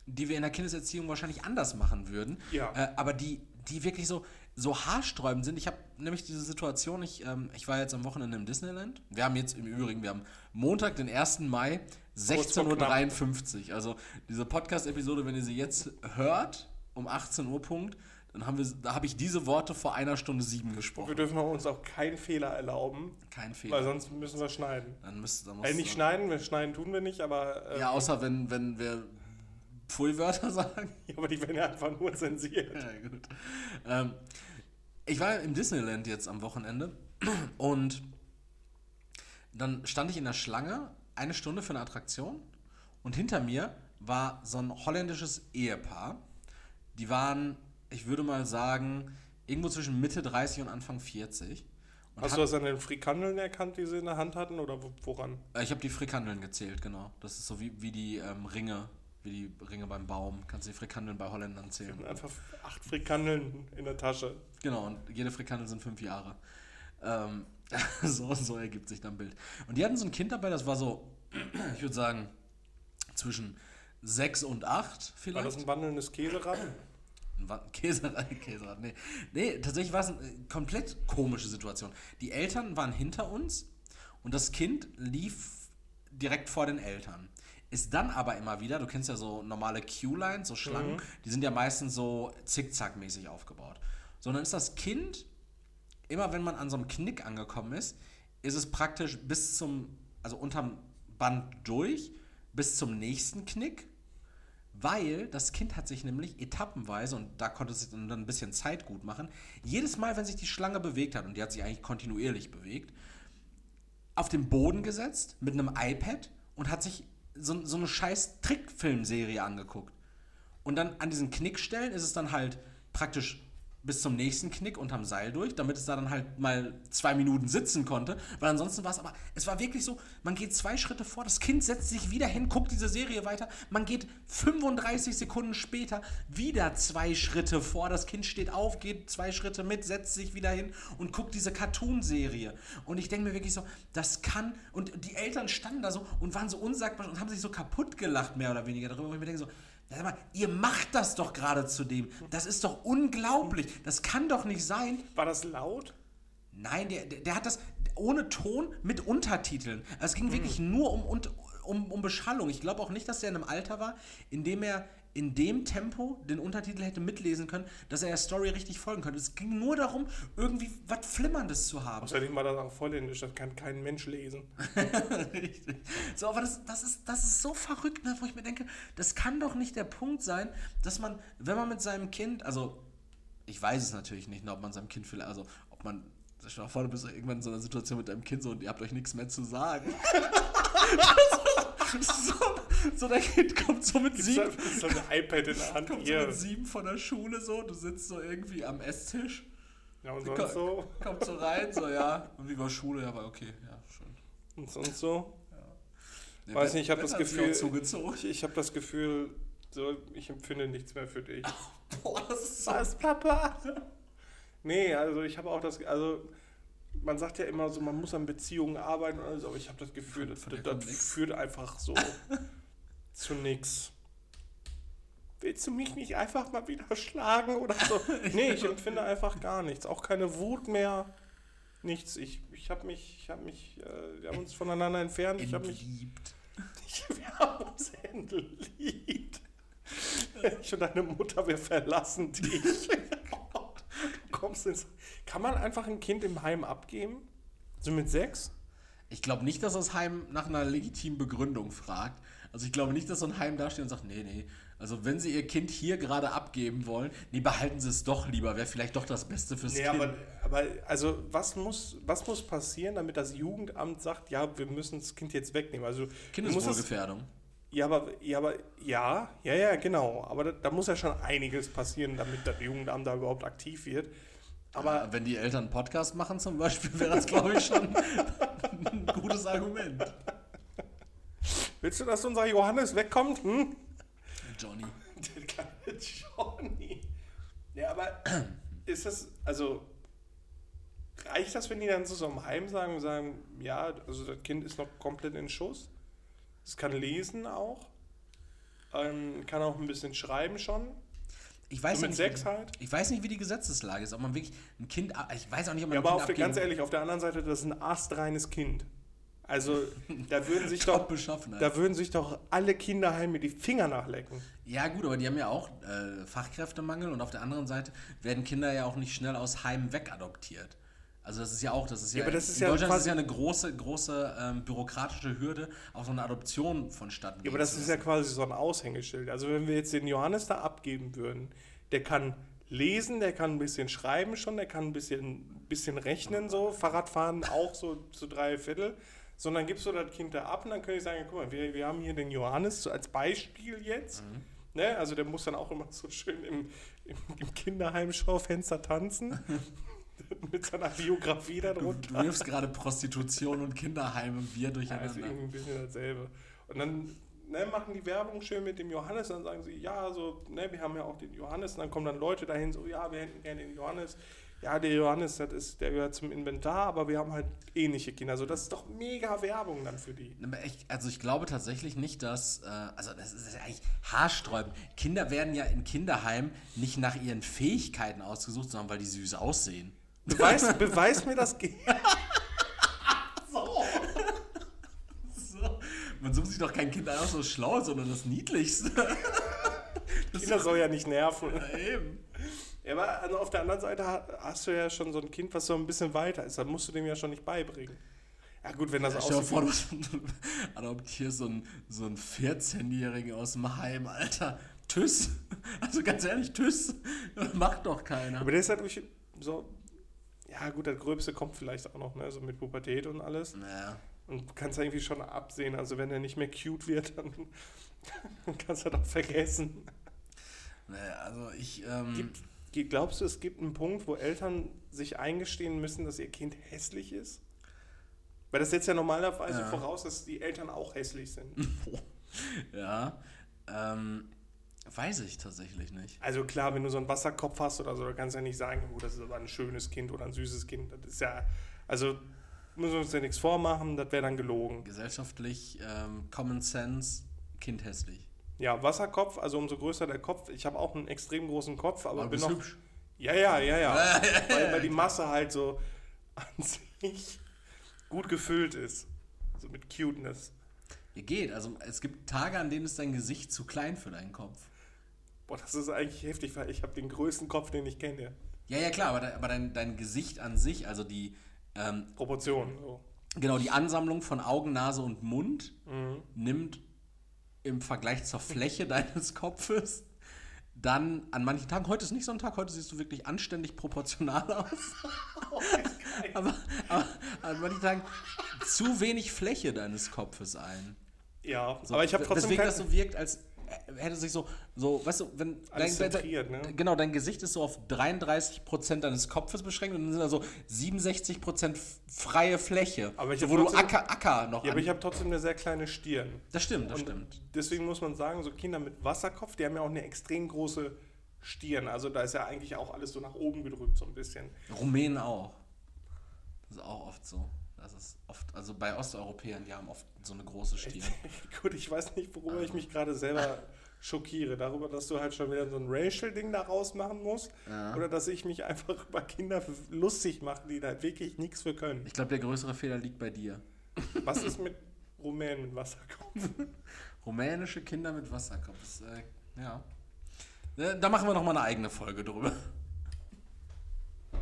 die wir in der Kindeserziehung wahrscheinlich anders machen würden. Ja. Äh, aber die, die wirklich so, so haarsträubend sind. Ich habe nämlich diese Situation, ich, ähm, ich war jetzt am Wochenende im Disneyland. Wir haben jetzt im Übrigen, wir haben Montag, den 1. Mai, Kurz vor 16.53 Uhr. Also diese Podcast-Episode, wenn ihr sie jetzt hört, um 18 Uhr Punkt, dann haben wir, da habe ich diese Worte vor einer Stunde sieben Wir gesprochen. dürfen uns auch keinen Fehler erlauben, Kein weil Fehler. sonst müssen wir schneiden. Dann müsste, dann Äh, nicht schneiden, wir schneiden tun wir nicht, aber, äh, Ja, außer wenn, wenn wir Pfui-Wörter sagen. aber die werden ja einfach nur zensiert. Ja, gut. Ähm, Ich war im Disneyland jetzt am Wochenende und dann stand ich in der Schlange eine Stunde für eine Attraktion und hinter mir war so ein holländisches Ehepaar. Die waren, ich würde mal sagen, irgendwo zwischen Mitte 30 und Anfang 40. Und Hast du das an den Frikandeln erkannt, die sie in der Hand hatten oder wo- woran? Äh, Ich habe die Frikandeln gezählt, genau. Das ist so wie, wie die ähm, Ringe, wie die Ringe beim Baum. Kannst du die Frikandeln bei Holländern zählen. Einfach acht Frikandeln in der Tasche. Genau, und jede Frikandel sind fünf Jahre. Ähm, so, so ergibt sich dann ein Bild. Und die hatten so ein Kind dabei, das war so, ich würde sagen, zwischen sechs und acht War vielleicht. das ein wandelndes Käserad? Käserad, Käserad, nee. Nee, tatsächlich war es eine äh, komplett komische Situation. Die Eltern waren hinter uns und das Kind lief direkt vor den Eltern. Ist dann aber immer wieder, du kennst ja so normale Q-Lines, so Schlangen, die sind ja meistens so zickzackmäßig aufgebaut. So, dann ist das Kind, immer wenn man an so einem Knick angekommen ist, ist es praktisch bis zum, also unterm Band durch, bis zum nächsten Knick weil das Kind hat sich nämlich etappenweise, und da konnte es sich dann ein bisschen Zeit gut machen, jedes Mal, wenn sich die Schlange bewegt hat, und die hat sich eigentlich kontinuierlich bewegt, auf den Boden gesetzt mit einem iPad und hat sich so, so eine scheiß Trickfilmserie angeguckt. Und dann an diesen Knickstellen ist es dann halt praktisch bis zum nächsten Knick unterm Seil durch, damit es da dann halt mal zwei Minuten sitzen konnte. Weil ansonsten war es aber, es war wirklich so, man geht zwei Schritte vor, das Kind setzt sich wieder hin, guckt diese Serie weiter, man geht 35 Sekunden später wieder zwei Schritte vor, das Kind steht auf, geht zwei Schritte mit, setzt sich wieder hin und guckt diese Cartoon-Serie. Und ich denke mir wirklich so, das kann, und die Eltern standen da so und waren so unsagbar und haben sich so kaputt gelacht, mehr oder weniger darüber. Und ich mir denke so, mal, ihr macht das doch gerade zu dem. Das ist doch unglaublich. Das kann doch nicht sein. War das laut? Nein, der, der, der hat das ohne Ton mit Untertiteln. Also es ging wirklich nur um, um, um, um Beschallung. Ich glaube auch nicht, dass er in einem Alter war, in dem er in dem Tempo den Untertitel hätte mitlesen können, dass er der Story richtig folgen könnte. Es ging nur darum, irgendwie was Flimmerndes zu haben. Außerdem war das auch Holländisch, das kann kein Mensch lesen. Richtig. So, aber das, das, ist, das ist so verrückt, ne, wo ich mir denke, das kann doch nicht der Punkt sein, dass man, wenn man mit seinem Kind, also ich weiß es natürlich nicht, ne, ob man seinem Kind vielleicht, also ob man, stell dir mal vor, du bist irgendwann in so einer Situation mit deinem Kind so und ihr habt euch nichts mehr zu sagen. so, so, dein Kind kommt so mit Gibt's sieben, so ein iPad in der Hand kommt so hier? mit sieben von der Schule so, du sitzt so irgendwie am Esstisch, Ja, und sonst so? kommt so rein, so ja, und wie war Schule? Ja, war okay, ja, schön. Und sonst so? Nee, Weiß nicht, ich habe das Gefühl, ich, ich habe das Gefühl, so, ich empfinde nichts mehr für dich. Boah, das ist so Was, Papa? Nee, also ich habe auch das, also man sagt ja immer so, man muss an Beziehungen arbeiten und alles, aber ich habe das Gefühl, das, das, das führt einfach so zu nix. Willst du mich nicht einfach mal wieder schlagen oder so? Nee, ich empfinde einfach gar nichts. Auch keine Wut mehr. Nichts. Ich, ich habe mich, ich habe mich, äh, wir haben uns voneinander entfernt. Ich habe mich, entliebt. ich, wir haben uns entliebt. Ich und deine Mutter, wir verlassen dich. Kommst ins. Kann man einfach ein Kind im Heim abgeben? So mit sechs? Ich glaube nicht, dass das Heim nach einer legitimen Begründung fragt. Also ich glaube nicht, dass so ein Heim dasteht und sagt, nee, nee, also wenn sie ihr Kind hier gerade abgeben wollen, nee, behalten sie es doch lieber, wäre vielleicht doch das Beste fürs Nee, Kind. aber, aber also was muss, was muss passieren, damit das Jugendamt sagt, ja, wir müssen das Kind jetzt wegnehmen? Also Kindeswohlgefährdung. Ja, aber, ja, aber ja, ja, ja, genau. Aber da, da muss ja schon einiges passieren, damit das Jugendamt da überhaupt aktiv wird. Aber Aber wenn die Eltern einen Podcast machen zum Beispiel, wäre das, glaube ich, schon ein gutes Argument. willst du, dass unser Johannes wegkommt? Hm? Johnny. Der kleine Johnny. Ja, aber ist das, also reicht das, wenn die dann zu so einem Heim sagen, sagen, ja, also das Kind ist noch komplett in Schuss? Es kann lesen auch, ähm, kann auch ein bisschen schreiben schon. Ich weiß So ja nicht, sechs halt? Ich weiß nicht, wie die Gesetzeslage ist, ob man wirklich ein Kind, ich weiß auch nicht, ob man Ja, ein aber Kind auf der, ganz ehrlich, auf der anderen Seite, das ist ein astreines Kind. Also da würden sich doch, da würden sich doch alle Kinderheime die Finger nachlecken. Ja, gut, aber die haben ja auch äh, Fachkräftemangel und auf der anderen Seite werden Kinder ja auch nicht schnell aus Heimen wegadoptiert. Also das ist ja auch, das ist ja, aber das ist in ja Deutschland ist ja eine große, große ähm, bürokratische Hürde, auch so eine Adoption vonstatten Ja, aber das ist ja quasi so ein Aushängeschild. Also wenn wir jetzt den Johannes da abgeben würden, der kann lesen, der kann ein bisschen schreiben schon, der kann ein bisschen, bisschen rechnen, so, Fahrradfahren auch so zu drei Viertel. Sondern gibst du das Kind da ab und dann kann ich sagen, guck mal, wir, wir haben hier den Johannes so als Beispiel jetzt. Ne? Also der muss dann auch immer so schön im, im, im Kinderheimschaufenster tanzen. mit seiner Biografie Du, darunter. du wirfst gerade Prostitution und Kinderheime und wir Ja, ist durcheinander. irgendwie ein bisschen dasselbe. Und dann ne, machen die Werbung schön mit dem Johannes, dann sagen sie, ja, so, ne, wir haben ja auch den Johannes, und dann kommen dann Leute dahin, so, ja, wir hätten gerne den Johannes. Ja, der Johannes, das ist, der gehört zum Inventar, aber wir haben halt ähnliche Kinder. Also das ist doch mega Werbung dann für die. Ich, also ich glaube tatsächlich nicht, dass, äh, also das ist ja eigentlich haarsträubend. Kinder werden ja in Kinderheimen nicht nach ihren Fähigkeiten ausgesucht, sondern weil die süß aussehen. Beweis, beweis mir das Ge- So. Man sucht sich doch kein Kind aus so schlau, sondern das Niedlichste. Das Kinder soll ja nicht nerven. Ja, eben. Ja, aber also auf der anderen Seite ha- hast du ja schon so ein Kind, was so ein bisschen weiter ist. Dann musst du dem ja schon nicht beibringen. Ja gut, wenn das Stell dir aussieht vor, du adoptierst so einen, so einen 14-Jährigen aus dem Heim, Alter. Tschüss. Also ganz ehrlich, tschüss. Macht doch keiner. Aber der ist halt so. Ja, gut, das Gröbste kommt vielleicht auch noch, ne? So mit Pubertät und alles. Naja. Und du kannst irgendwie schon absehen. Also, wenn er nicht mehr cute wird, dann, dann kannst du das vergessen. Naja, also ich. Ähm, Gibt, glaubst du, es gibt einen Punkt, wo Eltern sich eingestehen müssen, dass ihr Kind hässlich ist? Weil das setzt ja normalerweise Ja. voraus, dass die Eltern auch hässlich sind. ja. Ähm, weiß ich tatsächlich nicht. Also klar, wenn du so einen Wasserkopf hast oder so, dann kannst du ja nicht sagen, oh, das ist aber ein schönes Kind oder ein süßes Kind. Das ist ja, also müssen wir uns ja nichts vormachen, das wäre dann gelogen. Gesellschaftlich, ähm, Common Sense, Kind hässlich. Ja, Wasserkopf, also umso größer der Kopf. Ich habe auch einen extrem großen Kopf, aber Aber bin noch. hübsch. Ja, ja, ja, ja. weil, weil die Masse halt so an sich gut gefüllt ist. So mit Cuteness. Ihr geht. Also es gibt Tage, an denen ist dein Gesicht zu klein für deinen Kopf. Boah, das ist eigentlich heftig, weil ich habe den größten Kopf, den ich kenne. Ja, ja, klar, aber, de, aber dein, dein Gesicht an sich, also die, ähm, Proportionen. So. genau, die Ansammlung von Augen, Nase und Mund nimmt im Vergleich zur Fläche deines Kopfes dann an manchen Tagen, heute ist nicht so ein Tag, heute siehst du wirklich anständig proportional aus. aber, aber an manchen Tagen zu wenig Fläche deines Kopfes ein. Ja, So, aber ich habe trotzdem Deswegen kein, das so wirkt, als hätte sich so, so, weißt du, wenn Alles dein, zentriert, ne? genau, dein Gesicht ist so auf 33% deines Kopfes beschränkt und dann sind da so 67% freie Fläche. Aber ich so, wo du trotzdem- Acker, Acker noch Ja, aber ich habe trotzdem eine sehr kleine Stirn. Das stimmt, das Und stimmt. Deswegen muss man sagen, so Kinder mit Wasserkopf, die haben ja auch eine extrem große Stirn. Also da ist ja eigentlich auch alles so nach oben gedrückt, so ein bisschen. Rumänen auch. Das ist auch oft so. Das ist oft, also bei Osteuropäern, die haben oft so eine große Stirn. Gut, ich weiß nicht, worüber ich mich gerade selber schockiere. Darüber, dass du halt schon wieder so ein Racial-Ding daraus machen musst. Ja. Oder dass ich mich einfach über Kinder lustig mache, die da wirklich nichts für können. Ich glaube, der größere Fehler liegt bei dir. Was ist mit Rumänen mit Wasserkopf? Rumänische Kinder mit Wasserkopf. Das, äh, ja. Äh, Da machen wir noch mal eine eigene Folge drüber.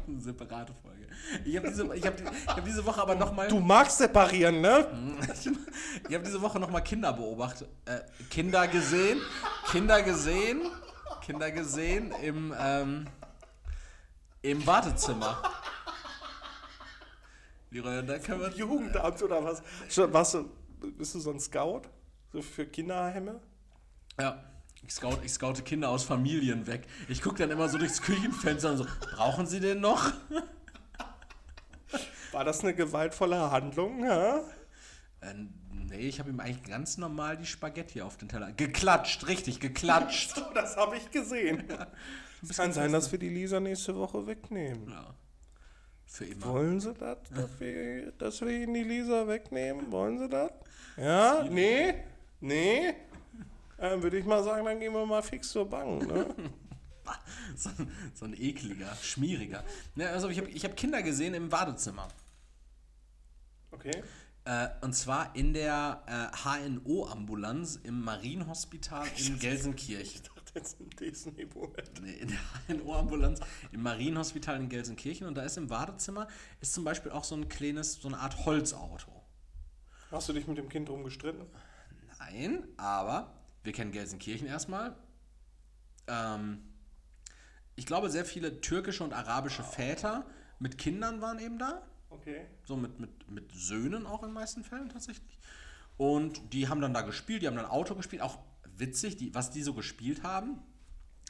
Eine separate Folge. Ich habe diese, ich hab, ich hab diese Woche aber noch mal, Du magst separieren, ne? ich habe diese Woche noch mal Kinder beobachtet, äh, Kinder gesehen, Kinder gesehen, Kinder gesehen im ähm, im Wartezimmer. Leroy, da können wir, Jugendamt oder was? Warst du, bist du so ein Scout? So für Kinderheime? Ja. Ich, scout, ich scoute Kinder aus Familien weg. Ich gucke dann immer so durchs Küchenfenster und so, brauchen sie den noch? War das eine gewaltvolle Handlung? Ja? Äh, nee, ich habe ihm eigentlich ganz normal die Spaghetti auf den Teller. Geklatscht, richtig, geklatscht. Oh, das habe ich gesehen. Es kann sein, dass wir die Lisa nächste Woche wegnehmen. Ja. Für immer. Wollen Sie das, dass wir, dass wir Ihnen die Lisa wegnehmen? Wollen Sie das? Ja? Nee? Nee? Dann würde ich mal sagen, dann gehen wir mal fix zur Bank. Ne? So, ein- so ein ekliger, schmieriger. Ja, also ich habe ich hab Kinder gesehen im Badezimmer. Okay. Äh, und zwar in der äh, HNO-Ambulanz im Marienhospital in Gelsenkirchen. Ich dachte jetzt ein Disney World. Nee, in der HNO-Ambulanz im Marienhospital in Gelsenkirchen. Und da ist im Badezimmer ist zum Beispiel auch so ein kleines, so eine Art Holzauto. Hast du dich mit dem Kind drum gestritten? Nein, aber wir kennen Gelsenkirchen erstmal. Ähm, ich glaube, sehr viele türkische und arabische Väter mit Kindern waren eben da. Okay. So mit, mit, mit Söhnen auch in den meisten Fällen tatsächlich. Und die haben dann da gespielt, die haben dann Auto gespielt. Auch witzig, die, was die so gespielt haben.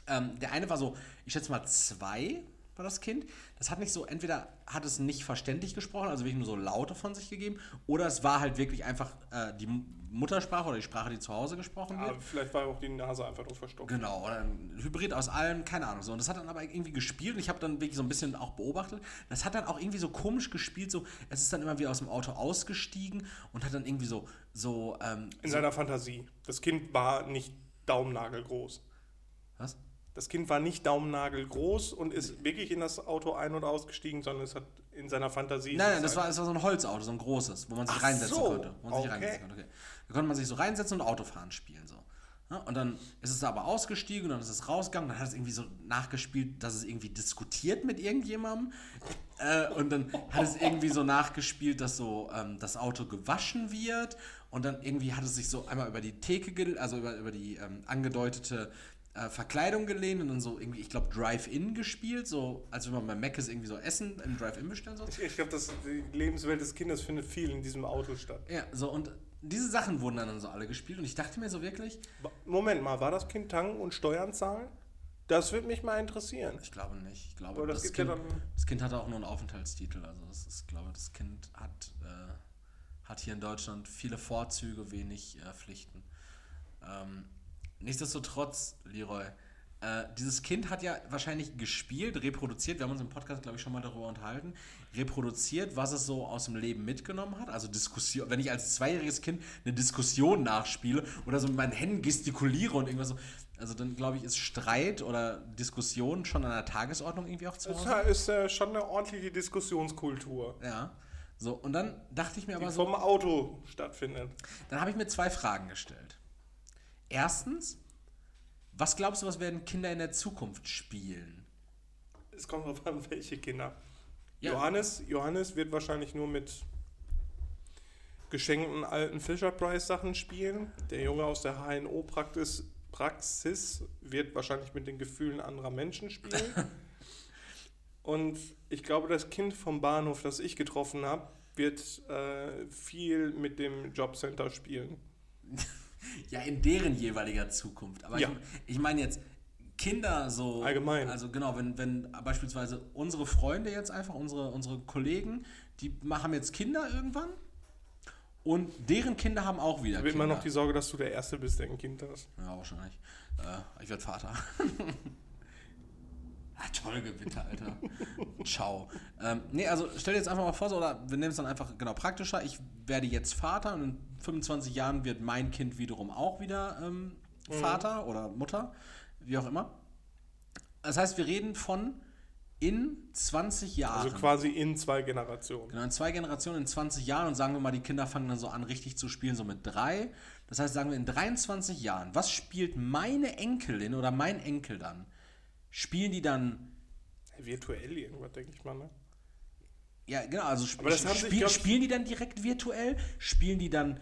Ähm, der eine war so, ich schätze mal zwei war das Kind. Das hat nicht so, entweder hat es nicht verständlich gesprochen, also wirklich nur so Laute von sich gegeben, oder es war halt wirklich einfach äh, die Muttersprache oder die Sprache, die zu Hause gesprochen wird. Aber vielleicht war auch die Nase einfach nur verstopft. Genau, oder ein Hybrid aus allem, keine Ahnung. So. Und das hat dann aber irgendwie gespielt und ich habe dann wirklich so ein bisschen auch beobachtet. Das hat dann auch irgendwie so komisch gespielt, so, es ist dann immer wieder aus dem Auto ausgestiegen und hat dann irgendwie so, so, ähm, In so seiner Fantasie. Das Kind war nicht daumennagelgroß. was? Das Kind war nicht daumennagelgroß und ist wirklich in das Auto ein- und ausgestiegen, sondern es hat in seiner Fantasie. Nein, nein, das halt- war, das war so ein Holzauto, so ein großes, wo man sich Ach reinsetzen so, konnte. Wo man sich okay. reinsetzen konnte. Okay. Da konnte man sich so reinsetzen und Autofahren spielen. So. Und dann ist es aber ausgestiegen und dann ist es rausgegangen. Dann hat es irgendwie so nachgespielt, dass es irgendwie diskutiert mit irgendjemandem. Äh, und dann hat es irgendwie so nachgespielt, dass so ähm, das Auto gewaschen wird. Und dann irgendwie hat es sich so einmal über die Theke, also über, über die ähm, angedeutete äh, Verkleidung gelehnt und dann so irgendwie, ich glaube, Drive-In gespielt. So, als wenn man bei Mac ist irgendwie so Essen im Drive-In bestellen soll. Ich, ich glaube, die Lebenswelt des Kindes findet viel in diesem Auto statt. Ja, so und diese Sachen wurden dann so alle gespielt und ich dachte mir so wirklich, Moment mal, war das Kind tanken und Steuern zahlen? Das würde mich mal interessieren. ich glaube nicht. Ich glaube, das das, ja kind, dann- das Kind hatte auch nur einen Aufenthaltstitel. Also das ist, glaube das Kind hat, äh, hat hier in Deutschland viele Vorzüge, wenig äh, Pflichten. Ähm, nichtsdestotrotz, Leroy, äh, dieses Kind hat ja wahrscheinlich gespielt, reproduziert, wir haben uns im Podcast, glaube ich, schon mal darüber unterhalten, reproduziert, was es so aus dem Leben mitgenommen hat. Also Diskussion, wenn ich als zweijähriges Kind eine Diskussion nachspiele oder so mit meinen Händen gestikuliere und irgendwas so, also dann glaube ich, ist Streit oder Diskussion schon an der Tagesordnung irgendwie auch zu Das Hause. ist äh, schon eine ordentliche Diskussionskultur, Ja. So, und dann dachte ich mir die aber so, vom Auto stattfindet. dann habe ich mir zwei Fragen gestellt. Erstens, was glaubst du, was werden Kinder in der Zukunft spielen? Es kommt darauf an, welche Kinder. Ja. Johannes, Johannes wird wahrscheinlich nur mit geschenkten alten Fisher-Price-Sachen spielen. Der Junge aus der HNO-Praxis Praxis wird wahrscheinlich mit den Gefühlen anderer Menschen spielen. Und ich glaube, das Kind vom Bahnhof, das ich getroffen habe, wird äh, viel mit dem Jobcenter spielen. Ja, in deren jeweiliger Zukunft. Aber Ja. ich, ich meine jetzt Kinder so. Allgemein. Also genau, wenn, wenn beispielsweise unsere Freunde jetzt einfach, unsere, unsere Kollegen, die haben jetzt Kinder irgendwann und deren Kinder haben auch wieder wird Kinder. immer noch die Sorge, dass du der Erste bist, der ein Kind hast. Ja, wahrscheinlich. Äh, ich werde Vater. ah, toll, bitte, Alter. Ciao. Ähm, nee, also stell dir jetzt einfach mal vor, so, oder wir nehmen es dann einfach genau praktischer. Ich werde jetzt Vater und in 25 Jahren wird mein Kind wiederum auch wieder ähm, Vater oder Mutter, wie auch immer. Das heißt, wir reden von in 20 Jahren. Also quasi in zwei Generationen. Genau, in zwei Generationen, in 20 Jahren und sagen wir mal, die Kinder fangen dann so an, richtig zu spielen, so mit drei. Das heißt, sagen wir in 23 Jahren, was spielt meine Enkelin oder mein Enkel dann? Spielen die dann, Virtuell irgendwas, denke ich mal, ne? ja genau, also sp spiel, spielen die dann direkt virtuell? Spielen die dann,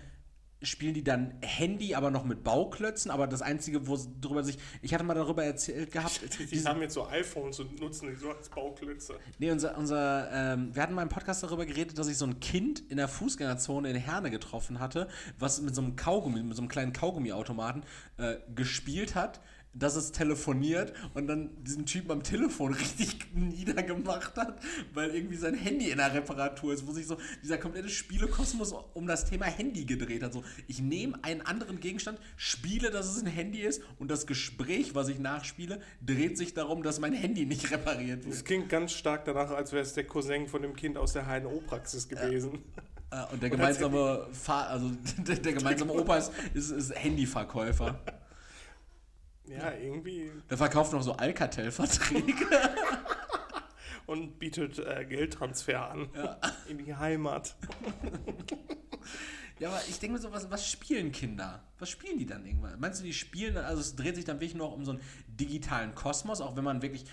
spielen die dann Handy, aber noch mit Bauklötzen? Aber das Einzige, wo drüber sich, ich hatte mal darüber erzählt gehabt, Die haben jetzt so iPhones und nutzen die so als Bauklötze. Nee, unser, unser ähm, wir hatten mal im Podcast darüber geredet, dass ich so ein Kind in der Fußgängerzone in Herne getroffen hatte, was mit so einem Kaugummi, mit so einem kleinen Kaugummiautomaten äh, gespielt hat, dass es telefoniert und dann diesen Typen am Telefon richtig niedergemacht hat, weil irgendwie sein Handy in der Reparatur ist, wo sich so dieser komplette Spielekosmos um das Thema Handy gedreht hat. So, ich nehme einen anderen Gegenstand, spiele, dass es ein Handy ist und das Gespräch, was ich nachspiele, dreht sich darum, dass mein Handy nicht repariert wird. Das klingt ganz stark danach, als wäre es der Cousin von dem Kind aus der HNO-Praxis gewesen. Äh, und der gemeinsame Fahr also der, der gemeinsame Opa ist, ist, ist Handyverkäufer. Ja, irgendwie. Der verkauft noch so Alcatel-Verträge. Und bietet äh, Geldtransfer an. In die Heimat. ja, aber ich denke mir so, was, was spielen Kinder? Was spielen die dann irgendwann? Meinst du, die spielen, dann- also es dreht sich dann wirklich nur um so einen digitalen Kosmos, auch wenn man wirklich.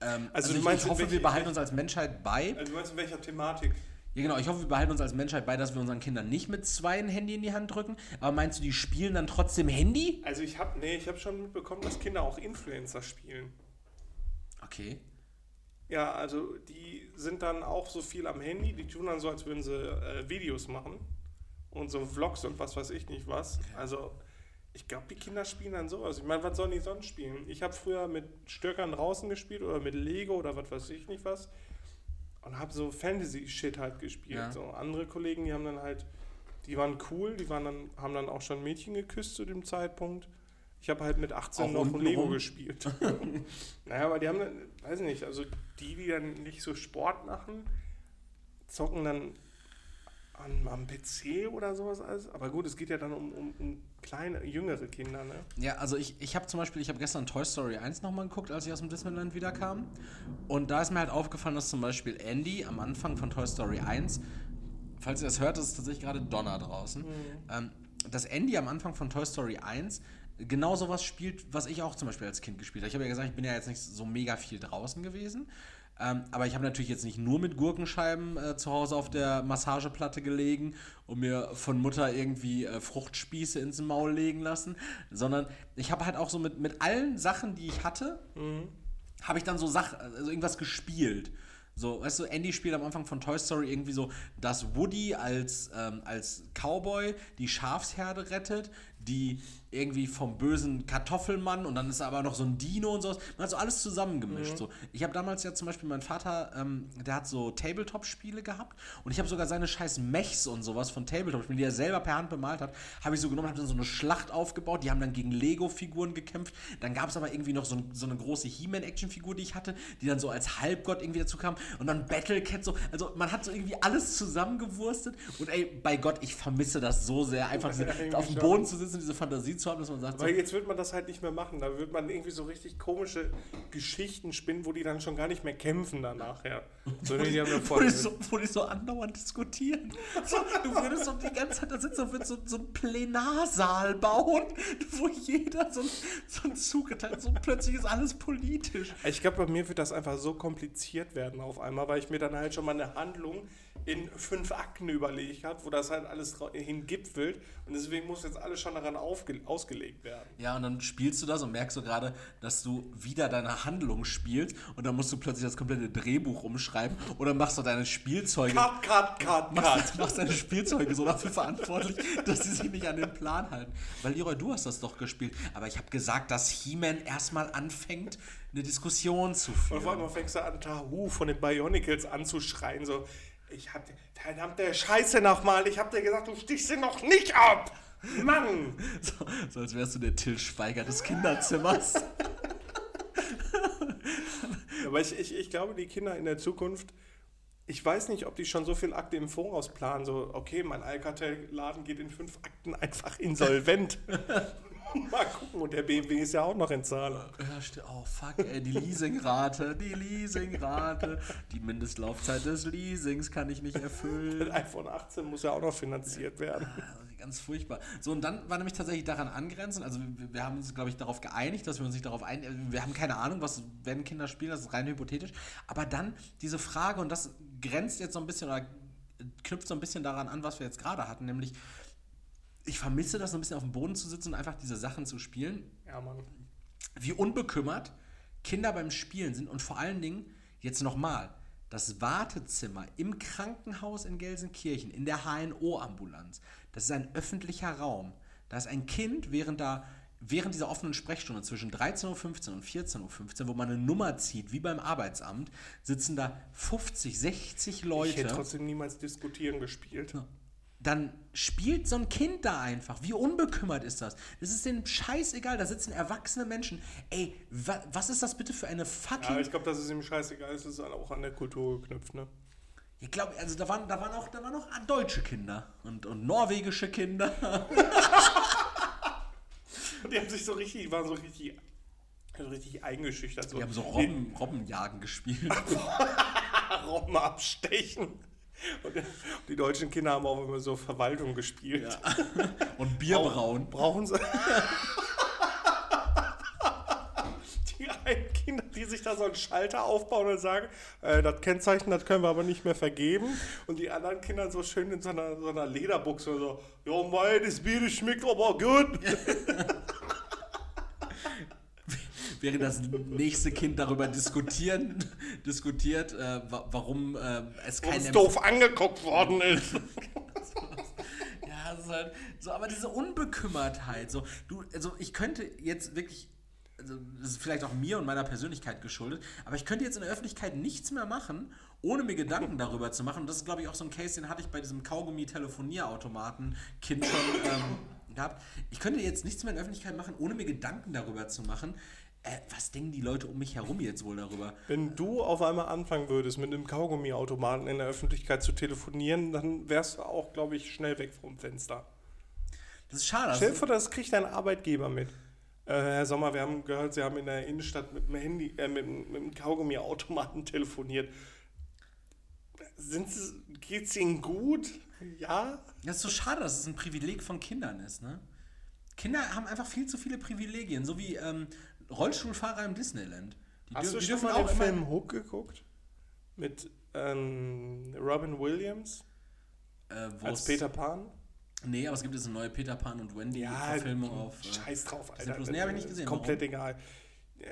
Ähm, Also also, ich, meinst, ich hoffe, welche- wir behalten uns als Menschheit bei. Also, du meinst in welcher Thematik? Ja, genau, ich hoffe, wir behalten uns als Menschheit bei, dass wir unseren Kindern nicht mit zwei ein Handy in die Hand drücken. Aber meinst du, die spielen dann trotzdem Handy? Also, ich habe nee, ich schon mitbekommen, dass Kinder auch Influencer spielen. Okay. Ja, also die sind dann auch so viel am Handy, die tun dann so, als würden sie äh, Videos machen und so Vlogs und was weiß ich nicht was. Also ich glaube, die Kinder spielen dann sowas. Ich meine, was sollen die sonst spielen? Ich habe früher mit Stöckern draußen gespielt oder mit Lego oder was weiß ich nicht was und habe so Fantasy-Shit halt gespielt. Ja. So andere Kollegen, die haben dann halt, die waren cool, die waren dann, haben dann auch schon Mädchen geküsst zu dem Zeitpunkt. Ich habe halt mit 18 Auch noch Lego rum? gespielt. naja, aber die haben dann, weiß ich nicht, also die, die dann nicht so Sport machen, zocken dann an, am PC oder sowas alles. Aber gut, es geht ja dann um, um, um kleine, jüngere Kinder, ne? Ja, also ich, ich habe zum Beispiel, ich habe gestern Toy Story 1 nochmal geguckt, als ich aus dem Disneyland wiederkam. Und da ist mir halt aufgefallen, dass zum Beispiel Andy am Anfang von Toy Story 1, falls ihr das hört, ist tatsächlich gerade Donner draußen, ähm, dass Andy am Anfang von Toy Story 1 genau sowas spielt, was ich auch zum Beispiel als Kind gespielt habe. Ich habe ja gesagt, ich bin ja jetzt nicht so mega viel draußen gewesen. Ähm, aber ich habe natürlich jetzt nicht nur mit Gurkenscheiben äh, zu Hause auf der Massageplatte gelegen und mir von Mutter irgendwie äh, Fruchtspieße ins Maul legen lassen, sondern ich habe halt auch so mit, mit allen Sachen, die ich hatte, habe ich dann so Sach also irgendwas gespielt. So, weißt du, Andy spielt am Anfang von Toy Story irgendwie so, dass Woody als, ähm, als Cowboy die Schafsherde rettet, die irgendwie vom bösen Kartoffelmann und dann ist aber noch so ein Dino und sowas. Man hat so alles zusammengemischt. So. Ich habe damals ja zum Beispiel, mein Vater, ähm, der hat so Tabletop-Spiele gehabt und ich habe sogar seine scheiß Mechs und sowas von Tabletop-Spielen, die er selber per Hand bemalt hat, habe ich so genommen, habe dann so eine Schlacht aufgebaut. Die haben dann gegen Lego-Figuren gekämpft. Dann gab es aber irgendwie noch so, ein, so eine große He-Man-Action-Figur, die ich hatte, die dann so als Halbgott irgendwie dazu kam und dann Battlecat so. Also man hat so irgendwie alles zusammengewurstet und ey, bei Gott, ich vermisse das so sehr, einfach Ja, auf dem schon. Boden zu sitzen und diese Fantasie zu haben, dass man sagt, so, Weil jetzt wird man das halt nicht mehr machen. Da wird man irgendwie so richtig komische Geschichten spinnen, wo die dann schon gar nicht mehr kämpfen danach, ja. So, nee, die ja wo, die so, wo die so andauernd diskutieren. So, du würdest so die ganze Zeit da sitzen und würdest so, so einen Plenarsaal bauen, wo jeder so, so einen zugeteilt hat. So plötzlich ist alles politisch. Ich glaube, bei mir wird das einfach so kompliziert werden auf einmal, weil ich mir dann halt schon mal eine Handlung in fünf Akten überlegt habe, wo das halt alles hingipfelt. Und deswegen muss jetzt alles schon daran ausgelegt werden. Ja, und dann spielst du das und merkst du gerade, dass du wieder deine Handlung spielst und dann musst du plötzlich das komplette Drehbuch umschreiben oder machst du deine Spielzeuge. Cut, cut, cut, Machst, cut. machst deine Spielzeuge so dafür verantwortlich, dass sie sich nicht an den Plan halten. Weil Leroy, du hast das doch gespielt. Aber ich habe gesagt, dass He-Man erstmal anfängt, eine Diskussion zu Und auf führen. einmal fängst du an, Tahu von den Bionicles anzuschreien, so, ich hab dir, verdammte Scheiße nochmal, ich hab dir gesagt, du stichst sie noch nicht ab! Mann! So, so als wärst du der Till Schweiger des Kinderzimmers. Aber ich, ich, ich glaube, die Kinder in der Zukunft, ich weiß nicht, ob die schon so viel Akte im Voraus planen, so, okay, mein Alcatel-Laden geht in fünf Akten einfach insolvent. Mal gucken, und der BMW ist ja auch noch in Zahlung. Oh fuck, ey, die Leasingrate, die Leasingrate. Die Mindestlaufzeit des Leasings kann ich nicht erfüllen. Das iPhone 18 muss ja auch noch finanziert werden. Also Ganz furchtbar. So, und dann war nämlich tatsächlich daran angrenzend, also wir, wir haben uns, glaube ich, darauf geeinigt, dass wir uns nicht darauf einigen, wir haben keine Ahnung, was werden Kinder spielen, das ist rein hypothetisch, aber dann diese Frage, und das grenzt jetzt so ein bisschen oder knüpft so ein bisschen daran an, was wir jetzt gerade hatten, nämlich ich vermisse das so ein bisschen auf dem Boden zu sitzen und einfach diese Sachen zu spielen, Ja, Mann. wie unbekümmert Kinder beim Spielen sind und vor allen Dingen, jetzt nochmal, das Wartezimmer im Krankenhaus in Gelsenkirchen, in der HNO-Ambulanz, das ist ein öffentlicher Raum. Da ist ein Kind während da während dieser offenen Sprechstunde zwischen 13.15 Uhr und 14.15 Uhr, wo man eine Nummer zieht, wie beim Arbeitsamt, sitzen da 50, 60 Ich Leute hätte trotzdem niemals diskutieren gespielt. Dann spielt so ein Kind da einfach. Wie unbekümmert ist das? Das ist denen scheißegal, da sitzen erwachsene Menschen. Ey, wa was ist das bitte für eine Ja, fucking... ich glaube, das ist ihm scheißegal, es ist auch an der Kultur geknüpft, ne? Ich glaube, also da waren, da waren auch, da waren auch deutsche Kinder und, und norwegische Kinder. Und die haben sich so richtig, die waren so richtig, so richtig eingeschüchtert. So. Die haben so Robben, Robbenjagen gespielt. Robben abstechen. Und die deutschen Kinder haben auch immer so Verwaltung gespielt. Und Bierbrauen. Brauchen sie. Die einen Kinder, die sich da so einen Schalter aufbauen und sagen, äh, das Kennzeichen, das können wir aber nicht mehr vergeben. Und die anderen Kinder so schön in so einer, so einer Lederbuchse so, jo mei, das Bier schmeckt aber gut. während das nächste Kind darüber diskutieren, diskutiert, äh, wa- warum äh, es kein Uns doof angeguckt worden ist. Ja, es ist halt so, aber diese Unbekümmertheit, so, du, also ich könnte jetzt wirklich, also das ist vielleicht auch mir und meiner Persönlichkeit geschuldet, aber ich könnte jetzt in der Öffentlichkeit nichts mehr machen, ohne mir Gedanken darüber zu machen. Und das ist, glaube ich, auch so ein Case, den hatte ich bei diesem Kaugummi-Telefonierautomaten-Kind schon ähm, gehabt. Ich könnte jetzt nichts mehr in der Öffentlichkeit machen, ohne mir Gedanken darüber zu machen. Äh, was denken die Leute um mich herum jetzt wohl darüber? Wenn du auf einmal anfangen würdest, mit einem Kaugummiautomaten in der Öffentlichkeit zu telefonieren, dann wärst du auch, glaube ich, schnell weg vom Fenster. Das ist schade. Stell dir Also, vor, das kriegt dein Arbeitgeber mit. Äh, Herr Sommer, wir haben gehört, Sie haben in der Innenstadt mit dem Handy, äh, mit, mit dem Kaugummiautomaten telefoniert. Sind Sie, geht's Ihnen gut? Ja? Das ist so schade, dass es ein Privileg von Kindern ist, ne? Kinder haben einfach viel zu viele Privilegien, so wie ähm, Rollstuhlfahrer im Disneyland. Die, Hast du schon mal den Film Hook geguckt? Mit ähm, Robin Williams äh, als Peter Pan? Nee, aber es gibt jetzt eine neue Peter Pan und Wendy Verfilmung auf. äh, Scheiß drauf, Alter. Plus. Nee, hab ich nicht gesehen. Komplett egal.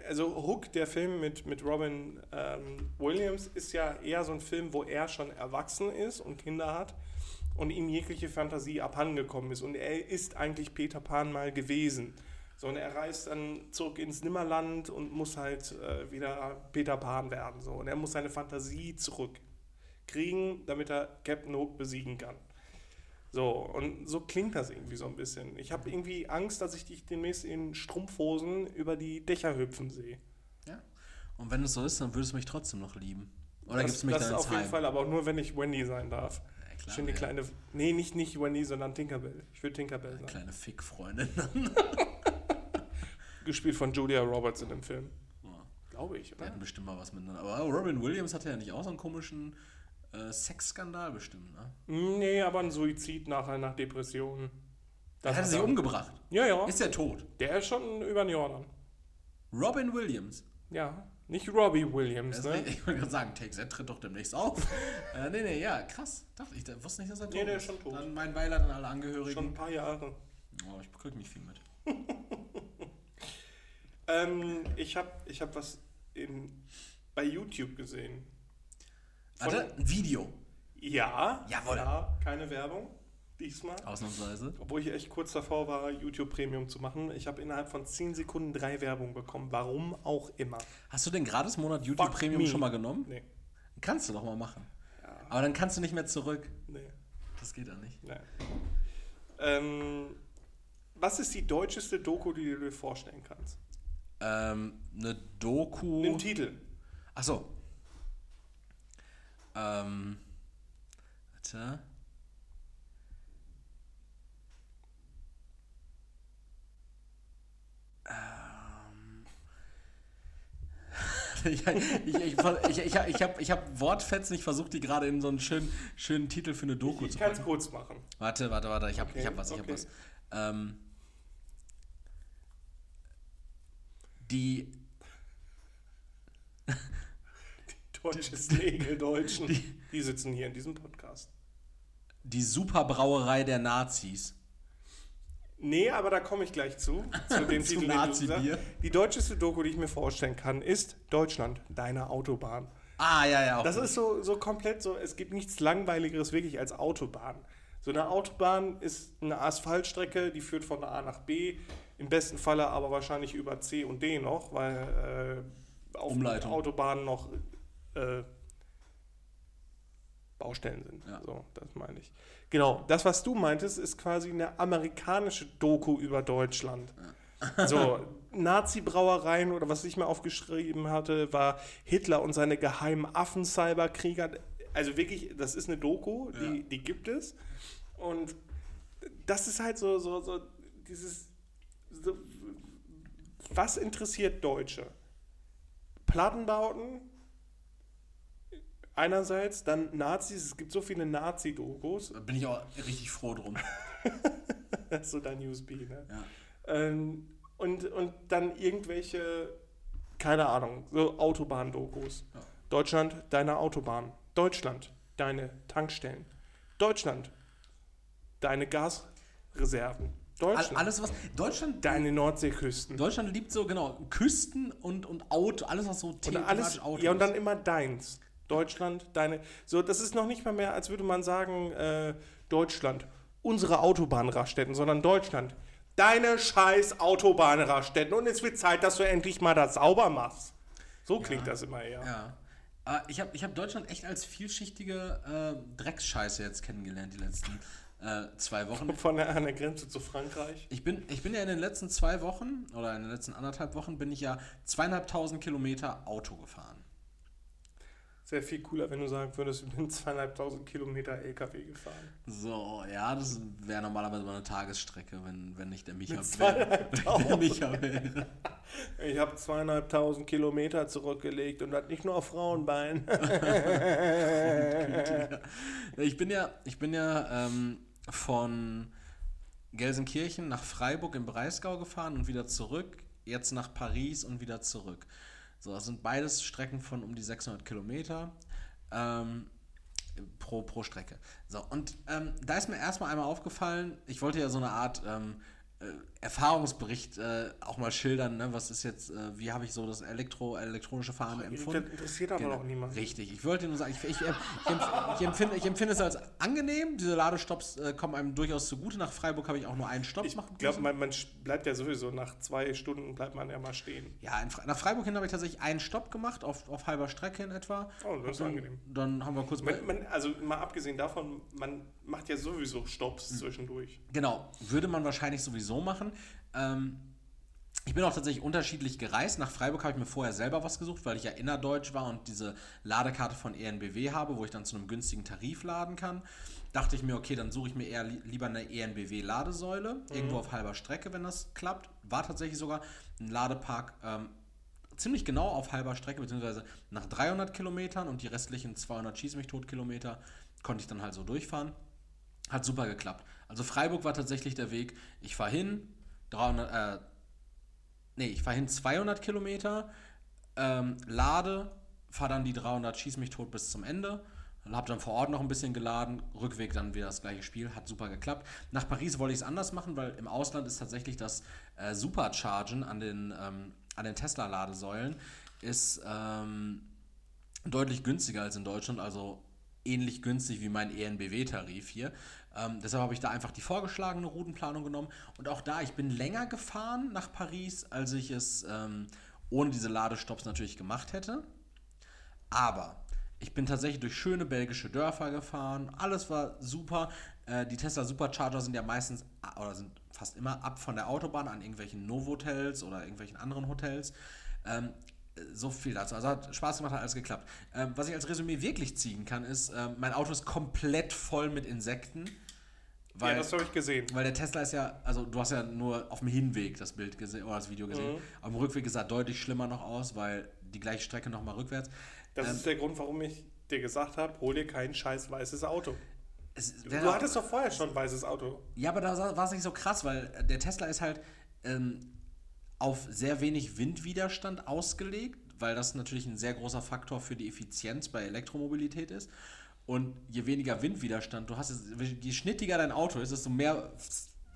Also Hook, der Film mit, mit Robin ähm, Williams, ist ja eher so ein Film, wo er schon erwachsen ist und Kinder hat und ihm jegliche Fantasie abhandengekommen ist. Und er ist eigentlich Peter Pan mal gewesen. So, und er reist dann zurück ins Nimmerland und muss halt äh, wieder Peter Pan werden. So. Und er muss seine Fantasie zurückkriegen, damit er Captain Hook besiegen kann. So, und so klingt das irgendwie so ein bisschen. Ich habe irgendwie Angst, dass ich dich demnächst in Strumpfhosen über die Dächer hüpfen sehe. Ja. Und wenn es so ist, dann würdest du mich trotzdem noch lieben. Oder das gibst du mich das dann ist ins auf jeden Heim? Fall, aber auch nur, wenn ich Wendy sein darf. Ja, klar, Schön die ja. kleine. Nee, nicht, nicht Wendy, sondern Tinkerbell. Ich will Tinkerbell sein. Kleine Fickfreundin. Gespielt von Julia Roberts in dem Film. Ja. Glaube ich, Die oder? hatten bestimmt mal was miteinander. Aber Robin Williams hatte ja nicht auch so einen komischen äh, Sexskandal bestimmt, ne? Nee, aber ein Suizid nachher nach Depressionen. Er hatte hat sich er. umgebracht. Ja, ja. Ist er tot? Der ist schon über den Jordan. Robin Williams. Ja. Nicht Robbie Williams, ne? Ich wollte gerade sagen, Take tritt doch demnächst auf. äh, nee, nee, ja, krass. Dachte ich, da- wusste nicht, dass er tot Nee, der ist. ist schon tot. Dann mein Beileid an alle Angehörigen. Schon ein paar Jahre. Oh, ich krieg nicht viel mit. Ähm, ich habe ich hab was in, bei YouTube gesehen. Von- Warte, ein Video. Ja. Jawohl. Ja, keine Werbung. Diesmal. Ausnahmsweise. Obwohl ich echt kurz davor war, YouTube Premium zu machen. Ich habe innerhalb von 10 Sekunden drei Werbungen bekommen. Warum auch immer. Hast du den Gratis-Monat YouTube Fuck Premium me. schon mal genommen? Nee. Kannst du doch mal machen. Ja. Aber dann kannst du nicht mehr zurück. Nee. Das geht ja nicht. nee. Ähm, was ist die deutscheste Doku, die du dir vorstellen kannst? Ähm, eine Doku. Den Titel. Achso. Ähm. Warte. Ähm. Ich, ich, ich, ich, ich, ich habe ich hab Wortfetzen, ich versuche die gerade in so einen schönen, schönen Titel für eine Doku Ich zu kann es packen. kurz machen. Warte, warte, warte, ich habe Okay, ich hab was, ich okay. habe was. Ähm, die, Deutschesten Egeldeutschen. Die sitzen hier in diesem Podcast. die Superbrauerei der Nazis. Nee, aber da komme ich gleich zu. Zu dem Titel, Nazi-Bier. sagst. Die deutscheste Doku, die ich mir vorstellen kann, ist Deutschland, deine Autobahn. Ah, ja, ja. Das gut. ist so, so komplett so, es gibt nichts Langweiligeres wirklich als Autobahn. So eine Autobahn ist eine Asphaltstrecke, die führt von A nach B, im besten Falle aber wahrscheinlich über C und D noch, weil äh, auf Umleitung. Autobahnen noch äh, Baustellen sind. Ja. So, das meine ich. Genau, das, was du meintest, ist quasi eine amerikanische Doku über Deutschland. So, Nazi-Brauereien oder was ich mir aufgeschrieben hatte, war Hitler und seine geheimen Affen-Cyberkrieger. Also wirklich, das ist eine Doku, die, Ja. die gibt es. Und das ist halt so, so, so dieses. So, was interessiert Deutsche? Plattenbauten, einerseits, dann Nazis, es gibt so viele Nazi-Dokus, Da bin ich auch richtig froh drum. das ist so dein USB, ne? Ja. Ähm, und, und dann irgendwelche, keine Ahnung, so Autobahn-Dokus. Ja. Deutschland, deine Autobahn. Deutschland, deine Tankstellen. Deutschland, deine Gasreserven. Deutschland. All, alles was. Deutschland. Deine Nordseeküsten. Deutschland liebt so, genau, Küsten und, und Auto, alles was so thematisch alles, Auto ja, und dann immer deins. Deutschland, deine. So, das ist noch nicht mal mehr, als würde man sagen, äh, Deutschland, unsere Autobahnraststätten, sondern Deutschland, deine scheiß Autobahnraststätten. Und es wird Zeit, dass du endlich mal das sauber machst. So klingt das immer eher. Ja. Aber ich habe ich hab Deutschland echt als vielschichtige äh, Drecksscheiße jetzt kennengelernt, die letzten äh, zwei Wochen. Von der, an der Grenze zu Frankreich. Ich bin, ich bin ja in den letzten zwei Wochen oder in den letzten anderthalb Wochen bin ich ja zweieinhalbtausend Kilometer Auto gefahren. Sehr viel cooler, wenn du sagen würdest, ich bin zweieinhalbtausend Kilometer LKW gefahren. So, ja, das wäre normalerweise mal eine Tagesstrecke, wenn, wenn nicht der Micha wäre. Der Micha wäre. Ich habe zweieinhalbtausend Kilometer zurückgelegt und das nicht nur auf Frauenbein. Ich bin ja, ich bin ja ähm, von Gelsenkirchen nach Freiburg im Breisgau gefahren und wieder zurück, jetzt nach Paris und wieder zurück. So, das sind beides Strecken von um die 600 Kilometer ähm, pro, pro Strecke. So, und ähm, da ist mir erstmal einmal aufgefallen, ich wollte ja so eine Art ähm, äh, Erfahrungsbericht äh, auch mal schildern, ne? was ist jetzt, äh, wie habe ich so das Elektro, elektronische Fahren empfunden. Das interessiert aber Genau, auch niemand. Richtig. Ich wollte nur sagen, ich, ich, ich, empf- ich, empfinde, ich empfinde es als angenehm. Diese Ladestops äh, kommen einem durchaus zugute. Nach Freiburg habe ich auch nur einen Stopp Ich machen glaube, müssen. man, man bleibt ja sowieso nach zwei Stunden bleibt man ja mal stehen. Ja, nach Freiburg hin habe ich tatsächlich einen Stopp gemacht, auf, auf halber Strecke in etwa. Oh, das ist dann, angenehm. Dann haben wir kurz Man, man, also mal abgesehen davon, man macht ja sowieso Stops Hm. zwischendurch. Genau, würde man wahrscheinlich sowieso machen. Ähm, ich bin auch tatsächlich unterschiedlich gereist. Nach Freiburg habe ich mir vorher selber was gesucht, weil ich ja innerdeutsch war und diese Ladekarte von ENBW habe, wo ich dann zu einem günstigen Tarif laden kann. Dachte ich mir, okay, dann suche ich mir eher li lieber eine ENBW-Ladesäule, irgendwo auf halber Strecke, wenn das klappt. War tatsächlich sogar ein Ladepark ähm, ziemlich genau auf halber Strecke, beziehungsweise nach 300 Kilometern und die restlichen 200 Schieß mich tot Kilometer konnte ich dann halt so durchfahren. Hat super geklappt. Also Freiburg war tatsächlich der Weg. Ich fahre hin, 300, äh, nee, ich fahre hin 200 Kilometer, ähm, lade, fahre dann die 300, schieß mich tot bis zum Ende. Hab dann vor Ort noch ein bisschen geladen, Rückweg dann wieder das gleiche Spiel, hat super geklappt. Nach Paris wollte ich es anders machen, weil im Ausland ist tatsächlich das äh, Superchargen an den, ähm, den Tesla-Ladesäulen ist ähm, deutlich günstiger als in Deutschland, also ähnlich günstig wie mein ENBW-Tarif hier. Ähm, deshalb habe ich da einfach die vorgeschlagene Routenplanung genommen. Und auch da, ich bin länger gefahren nach Paris, als ich es ähm, ohne diese Ladestops natürlich gemacht hätte. Aber ich bin tatsächlich durch schöne belgische Dörfer gefahren. Alles war super. Äh, die Tesla Supercharger sind ja meistens äh, oder sind fast immer ab von der Autobahn an irgendwelchen Novotels oder irgendwelchen anderen Hotels. Ähm, so viel dazu. Also hat Spaß gemacht, hat alles geklappt. Ähm, was ich als Resümee wirklich ziehen kann, ist, ähm, mein Auto ist komplett voll mit Insekten. Weil, ja, das habe ich gesehen. weil der Tesla ist ja, also du hast ja nur auf dem Hinweg das Bild gesehen oder das Video gesehen. Mhm. Am Rückweg sah deutlich schlimmer noch aus, weil die gleiche Strecke nochmal rückwärts. Das Ähm, ist der Grund, warum ich dir gesagt habe, hol dir kein scheiß weißes Auto. es Du, wäre du auch- hattest doch vorher schon ein weißes Auto. Ja, aber da war es nicht so krass, weil der Tesla ist halt ähm, auf sehr wenig Windwiderstand ausgelegt, weil das natürlich ein sehr großer Faktor für die Effizienz bei Elektromobilität ist. Und je weniger Windwiderstand du hast, je schnittiger dein Auto ist, desto mehr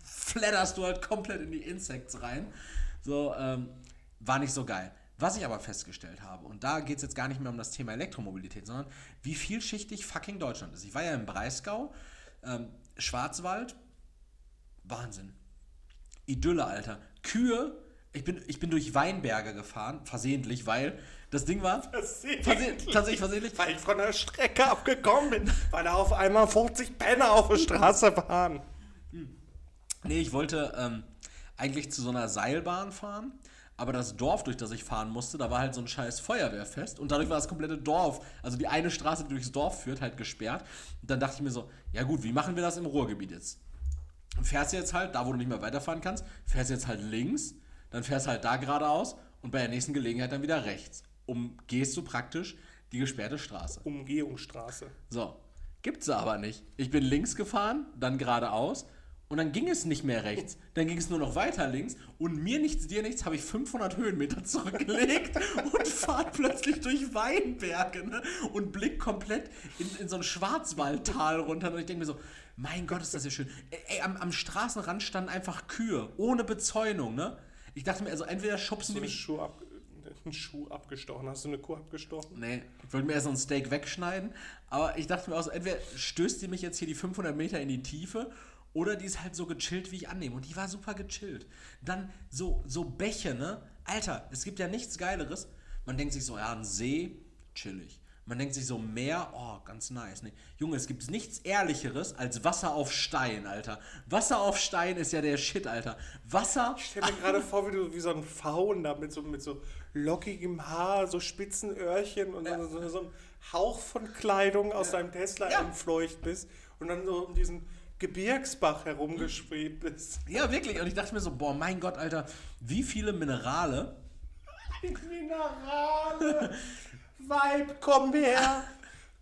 fledderst du halt komplett in die Insects rein. So, ähm, war nicht so geil. Was ich aber festgestellt habe, und da geht es jetzt gar nicht mehr um das Thema Elektromobilität, sondern wie vielschichtig fucking Deutschland ist. Ich war ja im Breisgau, ähm, Schwarzwald, Wahnsinn. Idylle, Alter. Kühe, ich bin, ich bin durch Weinberge gefahren, versehentlich, weil das Ding war. Versehentlich. Verseh tatsächlich versehentlich. Weil ich von der Strecke abgekommen bin, weil da auf einmal 40 Penner auf der Straße waren. Nee, ich wollte ähm, eigentlich zu so einer Seilbahn fahren, aber das Dorf, durch das ich fahren musste, da war halt so ein scheiß Feuerwehrfest und dadurch war das komplette Dorf, also die eine Straße, die durchs Dorf führt, halt gesperrt. Und dann dachte ich mir so, ja gut, wie machen wir das im Ruhrgebiet jetzt? Fährst du jetzt halt, da wo du nicht mehr weiterfahren kannst, fährst du jetzt halt links, dann fährst du halt da geradeaus und bei der nächsten Gelegenheit dann wieder rechts. Umgehst du praktisch die gesperrte Straße. Umgehungsstraße. So, gibt's aber nicht. Ich bin links gefahren, dann geradeaus Und dann ging es nicht mehr rechts. Dann ging es nur noch weiter links. Und mir nichts, dir nichts, habe ich 500 Höhenmeter zurückgelegt und fahre plötzlich durch Weinberge ne? und blick komplett in, in so ein Schwarzwaldtal runter. Und ich denke mir so, mein Gott, ist das hier schön. Ey, am, am Straßenrand standen einfach Kühe, ohne Bezäunung. Ne? Ich dachte mir, also entweder schubsen die mich Schuh, ab, einen Schuh abgestochen. Hast du eine Kuh abgestochen? Nee, ich wollte mir erst so ein Steak wegschneiden, aber ich dachte mir auch so, entweder stößt die mich jetzt hier die 500 Meter in die Tiefe oder die ist halt so gechillt, wie ich annehme. Und die war super gechillt. Dann so, so Bäche, ne? Alter, es gibt ja nichts Geileres. Man denkt sich so, ja, ein See, chillig. Man denkt sich so, Meer, oh, ganz nice. Nee. Junge, es gibt nichts Ehrlicheres als Wasser auf Stein, Alter. Wasser auf Stein ist ja der Shit, Alter. Wasser. Ich stelle mir gerade vor, wie du wie so ein Faun da mit so, mit so lockigem Haar, so spitzen Öhrchen und so, so, so ein Hauch von Kleidung aus deinem Tesla Ja. entfleucht bist und dann so um diesen Gebirgsbach herumgeschwebt bist. Ja, wirklich. Und ich dachte mir so, boah, mein Gott, Alter, wie viele Minerale Minerale, Weib, komm her,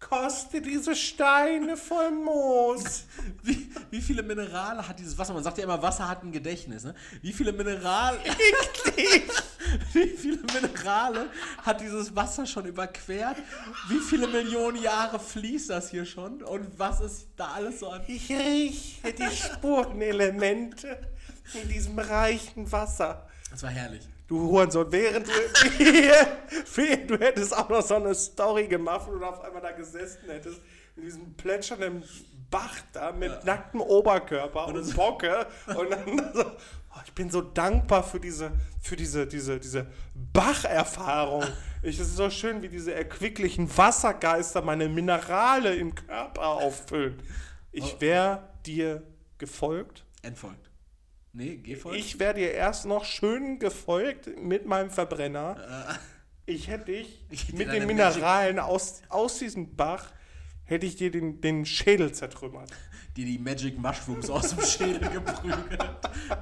koste diese Steine voll Moos. Wie, wie viele Minerale hat dieses Wasser? Man sagt ja immer, Wasser hat ein Gedächtnis. Ne? Wie viele Minerale, wie viele Minerale hat dieses Wasser schon überquert? Wie viele Millionen Jahre fließt das hier schon? Und was ist da alles so an? Ich rieche die Spurenelemente in diesem reichen Wasser. Das war herrlich. Du Hurensohn, während du, während du hättest auch noch so eine Story gemacht und auf einmal da gesessen hättest, in diesem plätschernden Bach da mit nacktem Oberkörper und, Bocke und dann so, oh, ich bin so dankbar für diese, für diese, diese, diese Bacherfahrung. Ich, es ist so schön, wie diese erquicklichen Wassergeister meine Minerale im Körper auffüllen. Ich wäre dir gefolgt. Entfolgt. Nee, geh voll. Ich wäre dir erst noch schön gefolgt mit meinem Verbrenner. Ich hätte dich Ich mit den Mineralen aus, aus diesem Bach, hätte ich dir den, den Schädel zertrümmert. dir die Magic Mushrooms aus dem Schädel geprügelt.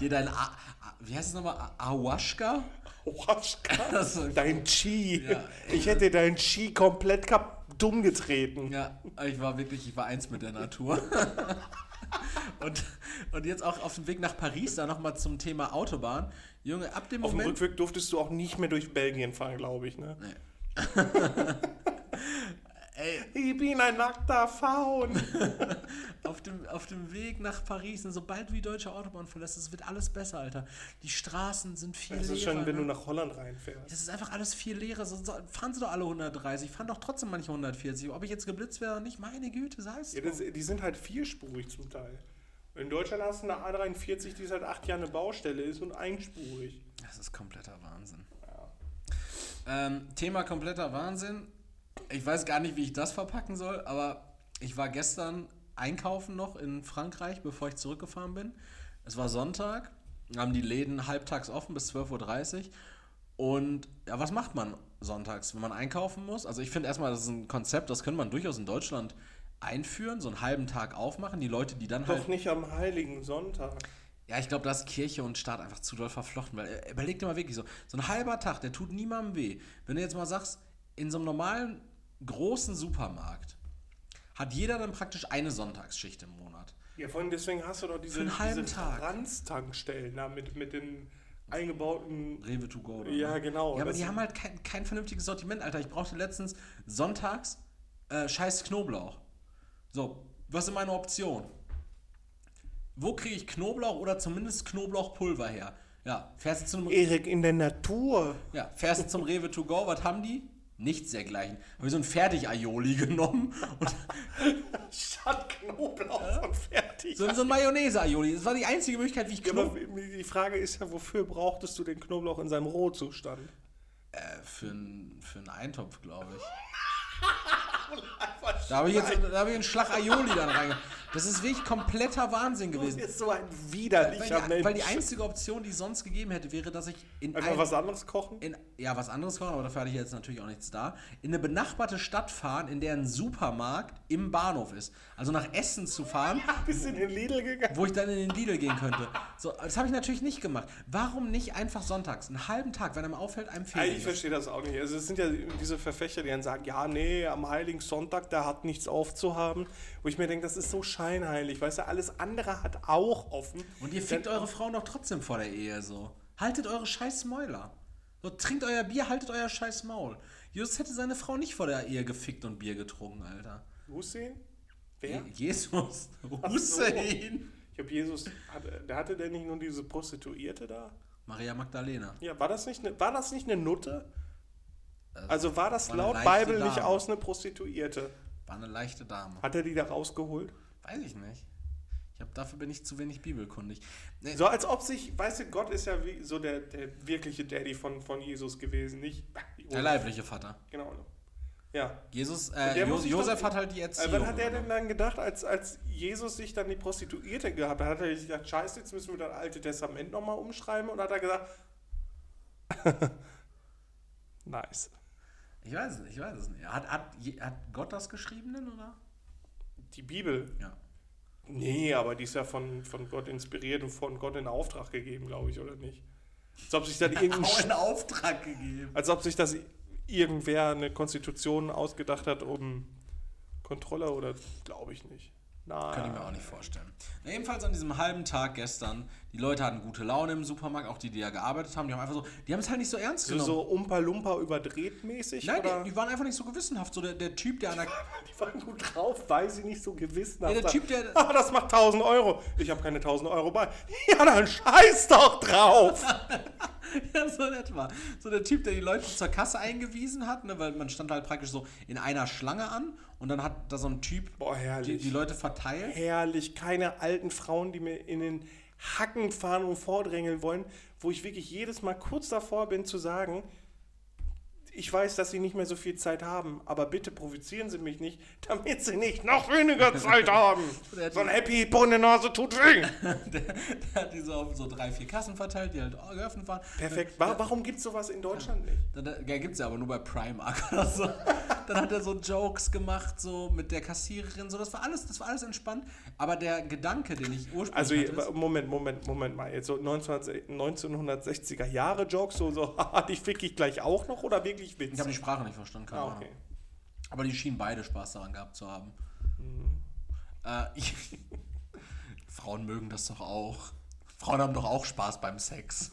dir dein, A wie heißt es nochmal, Ayahuasca? Ist- dein Chi. Ja. Ich hätte dein Chi komplett kap dumm getreten. Ja, ich war wirklich, ich war eins mit der Natur. und, und jetzt auch auf dem Weg nach Paris, da nochmal zum Thema Autobahn. Junge, ab dem Auf dem Moment. Rückweg durftest du auch nicht mehr durch Belgien fahren, glaube ich. Ne? Ey, Ich bin ein nackter Faun. auf dem, auf dem Weg nach Paris, und sobald du die deutsche Autobahn verlässt, es wird alles besser, Alter. Die Straßen sind viel Das leerer. ist schon, wenn ne? du nach Holland reinfährst. Das ist einfach alles viel leerer. So, so, fahren sie doch alle 130, fahren doch trotzdem manche 140. Ob ich jetzt geblitzt wäre oder nicht, meine Güte, sei es Ja, das, die sind halt vierspurig zum Teil. In Deutschland hast du eine A43, die seit acht Jahren eine Baustelle ist und einspurig. Das ist kompletter Wahnsinn. Ähm, Thema kompletter Wahnsinn. Ich weiß gar nicht, wie ich das verpacken soll, aber ich war gestern einkaufen noch in Frankreich, bevor ich zurückgefahren bin. Es war Sonntag, haben die Läden halbtags offen bis 12.30 Uhr. Und ja, was macht man sonntags, wenn man einkaufen muss? Also ich finde erstmal, das ist ein Konzept, das könnte man durchaus in Deutschland einführen, so einen halben Tag aufmachen. Die Leute, die dann halt Doch nicht am Heiligen Sonntag. ja, ich glaube, da ist Kirche und Staat einfach zu doll verflochten. Weil, äh, überleg dir mal wirklich so, so ein halber Tag, der tut niemandem weh. Wenn du jetzt mal sagst, in so einem normalen, großen Supermarkt hat jeder dann praktisch eine Sonntagsschicht im Monat. Ja, vor allem deswegen hast du doch diese, diese da mit, mit den eingebauten. Rewe to go. Oder Ja, ne? genau. Ja, aber die sind- haben halt kein, kein vernünftiges Sortiment, Alter. Ich brauchte letztens sonntags äh, scheiß Knoblauch. So, was ist meine Option? Wo kriege ich Knoblauch oder zumindest Knoblauchpulver her? Ja, fährst du zum Erik in der Natur. Ja, fährst du zum Rewe to go, was haben die? Nichts dergleichen. Habe ich so ein Fertig-Aioli genommen und Statt Knoblauch und fertig. so, so ein Mayonnaise-Aioli. Das war die einzige Möglichkeit, wie ich Ja, Knoblauch... die Frage ist ja, wofür brauchtest du den Knoblauch in seinem Rohzustand? Äh, für, einen- für einen Eintopf, glaube ich. Da habe ich jetzt da habe ich einen Schlag Aioli dann rein. Das ist wirklich kompletter Wahnsinn Du gewesen. bist so ein Weil widerlicher die, Mensch. weil die einzige Option, die es sonst gegeben hätte, wäre, dass ich in Einfach ein- was anderes kochen? in, ja, was anderes kochen, aber dafür hatte ich jetzt natürlich auch nichts da, in eine benachbarte Stadt fahren, in der ein Supermarkt im Bahnhof ist. Also nach Essen zu fahren, Bist du in den Lidl gegangen? wo ich dann in den Lidl gehen könnte. So, das habe ich natürlich nicht gemacht. Warum nicht einfach sonntags, einen halben Tag, wenn einem auffällt, einem fehlt Ich verstehe das auch nicht. Also es sind ja diese Verfechter, die dann sagen, ja, nee, am Heiligen Sonntag, da hat nichts aufzuhaben. Wo ich mir denke, das ist so scheinheilig, weißt du, alles andere hat auch offen. Und ihr fickt eure Frauen doch trotzdem vor der Ehe so. Haltet eure scheiß Mäuler. So, trinkt euer Bier, haltet euer scheiß Maul. Jesus hätte seine Frau nicht vor der Ehe gefickt und Bier getrunken, Alter. Hussein? Wer? Je Jesus. So. Hussein. Ich habe Jesus, hatte, der hatte der nicht nur diese Prostituierte da? Maria Magdalena. Ja, war das nicht eine, war das nicht eine Nutte? Also war das war laut Bibel nicht aus eine Prostituierte? War eine leichte Dame. Hat er die da rausgeholt? Weiß ich nicht. Ich hab, dafür bin ich zu wenig bibelkundig. Nee, So als ob sich, weißt du, Gott ist ja wie, so der, der wirkliche Daddy von, von Jesus gewesen, nicht? der leibliche Vater. Genau. Ja. Jesus, äh, Jo Josef hat halt die Erziehung. Äh, was hat er denn dann gedacht, als, als Jesus sich dann die Prostituierte gehabt hat? Hat er sich gedacht, scheiße, jetzt müssen wir das Alte Testament nochmal umschreiben? Oder hat er gesagt, nice. Ich weiß es nicht, ich weiß es nicht. Hat, hat, hat Gott das geschrieben denn, oder? Die Bibel. Ja. Nee, aber die ist ja von, von Gott inspiriert und von Gott in Auftrag gegeben, glaube ich, oder nicht? Als ob sich dann irgendein Auch in Auftrag gegeben. Als ob sich das irgendwer eine Konstitution ausgedacht hat, um Kontrolle oder glaube ich nicht. Nein. Kann ich mir auch nicht vorstellen. Na, ebenfalls an diesem halben Tag gestern, die Leute hatten gute Laune im Supermarkt, auch die, die da gearbeitet haben, die haben einfach so, die haben es halt nicht so ernst So, genommen. so Umpa-Lumpa überdreht mäßig? Nein, die, die waren einfach nicht so gewissenhaft. So der, der Typ, der an der. Die waren gut drauf, weil sie nicht so gewissenhaft Ja, der. Typ, der- Ah, das macht 1000 Euro. Ich habe keine 1000 Euro bei. Ja, dann scheiß doch drauf. Ja, so in etwa. So der Typ, der die Leute zur Kasse eingewiesen hat, ne, weil man stand halt praktisch so in einer Schlange an und dann hat da so ein Typ Boah, die, die Leute verteilt. herrlich. Keine alten Frauen, die mir in den Hacken fahren und vordrängeln wollen, wo ich wirklich jedes Mal kurz davor bin zu sagen, ich weiß, dass sie nicht mehr so viel Zeit haben, aber bitte provozieren Sie mich nicht, damit sie nicht noch weniger Zeit haben. So ein Happy Bunde Nase tut weh. Der, der hat die so auf so drei, vier Kassen verteilt, die halt geöffnet waren. Perfekt. Wa- Warum gibt es sowas in Deutschland nicht? Ja, gibt's ja aber nur bei Primark oder so. Dann hat er so Jokes gemacht, so mit der Kassiererin, so. Das war alles, das war alles entspannt. Aber der Gedanke, den ich ursprünglich Also, hatte, Moment, Moment, Moment mal. Jetzt so 19, 1960er Jahre Jokes, so, so, die fick ich gleich auch noch oder wirklich Witz? ich habe die Sprache nicht verstanden, keine ah, okay. Aber die schienen beide Spaß daran gehabt zu haben. Mhm. Äh, ich, Frauen mögen das doch auch. Frauen haben doch auch Spaß beim Sex.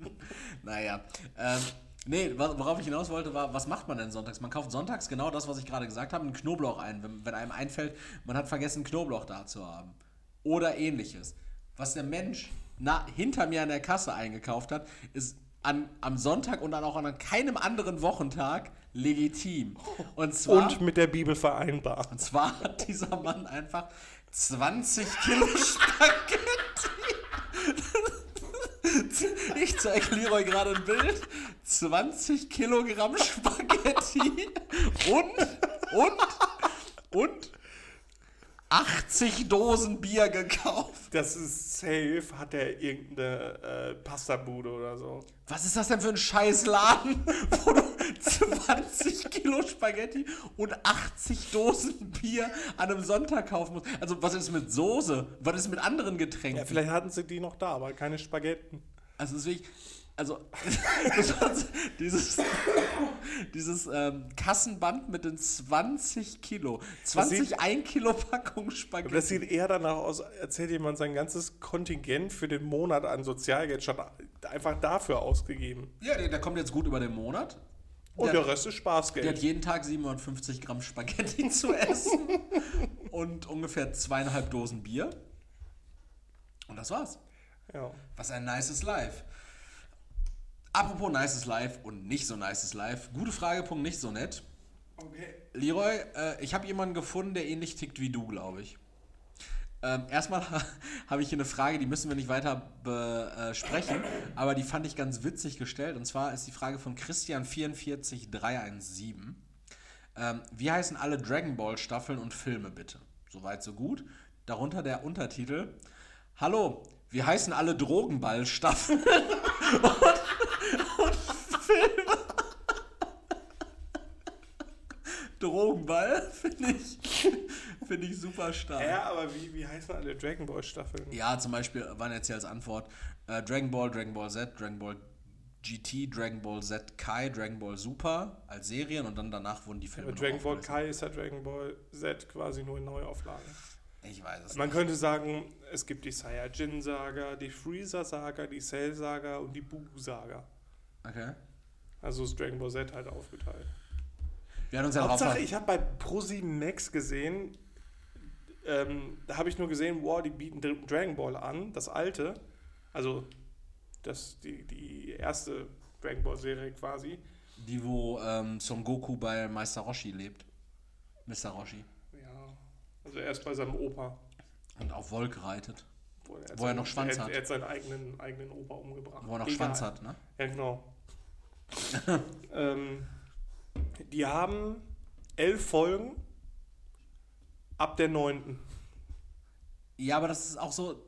naja. Ähm, nee, worauf ich hinaus wollte, war, was macht man denn sonntags? Man kauft sonntags genau das, was ich gerade gesagt habe, einen Knoblauch ein, wenn, wenn einem einfällt, man hat vergessen, Knoblauch da zu haben. Oder ähnliches. Was der Mensch na, hinter mir an der Kasse eingekauft hat, ist an, am Sonntag und dann auch an keinem anderen Wochentag legitim. Und zwar, Und mit der Bibel vereinbar. und zwar hat dieser Mann einfach 20 Kilo Spaghetti. Ich zeige euch gerade ein Bild. 20 Kilogramm Spaghetti und, und, und 80 Dosen Bier gekauft. Das ist safe, hat er irgendeine äh, Pastabude oder so. Was ist das denn für ein Scheißladen, wo du 20 Kilo Spaghetti und 80 Dosen Bier an einem Sonntag kaufen musst? Also, was ist mit Soße? Was ist mit anderen Getränken? Ja, vielleicht hatten sie die noch da, aber keine Spaghetti. Also, das ist wirklich. Also, dieses, dieses ähm, Kassenband mit den 20 Kilo. 20 sieht- 1 Kilo Packung Spaghetti. Das sieht eher danach aus, als hätte jemand sein ganzes Kontingent für den Monat an Sozialgeld schon einfach dafür ausgegeben. ja, der, der kommt jetzt gut über den Monat. Und Der- der Rest ist Der hat Spaßgeld. jeden Tag 750 Gramm Spaghetti zu essen und ungefähr zweieinhalb Dosen Bier. Und das war's. Ja. Was ein nices Life. Apropos nices Life und nicht so nices Life. Gute Frage, Punkt, nicht so nett. Okay. Leroy, äh, ich habe jemanden gefunden, der ähnlich tickt wie du, glaube ich. Ähm, erstmal habe ich hier eine Frage, die müssen wir nicht weiter besprechen, aber die fand ich ganz witzig gestellt. Und zwar ist die Frage von Christian44317. Ähm, wie heißen alle Dragon Ball Staffeln und Filme bitte? Soweit, so gut. Darunter der Untertitel. Hallo, wie heißen alle Drogenball-Staffeln und, und Filme? Drogenball finde ich, find ich super stark. Ja, aber wie, wie heißen alle Dragon Ball Staffeln? Ja, zum Beispiel waren jetzt hier als Antwort äh, Dragon Ball, Dragon Ball Z, Dragon Ball GT, Dragon Ball Z Kai, Dragon Ball Super als Serien und dann danach wurden die Filme Aber Dragon Ball. Kai ist ja Dragon Ball Z quasi nur in Neuauflage. Ich weiß es Man könnte sagen, es gibt die Saiyajin-Saga, die Freezer-Saga, die Cell-Saga und die Buu-Saga. Okay. Also ist Dragon Ball Z halt aufgeteilt. Wir hatten uns ja Hauptsache, ich habe bei ProSieben Max gesehen, ähm, da habe ich nur gesehen, wow, die bieten Dr- Dragon Ball an, das alte, also das, die, die erste Dragon Ball Serie quasi. die, wo ähm, Son Goku bei Meister Roshi lebt. Mr. Roshi. Also erst bei seinem Opa. Und auf Wolk reitet. Wo er, Wo er seinen- noch Schwanz er, hat. Er hat seinen eigenen, eigenen Opa umgebracht. Wo er noch Egal. Schwanz hat, ne? Ja, genau. ähm, die haben elf Folgen ab der neunten. Ja, aber das ist auch so.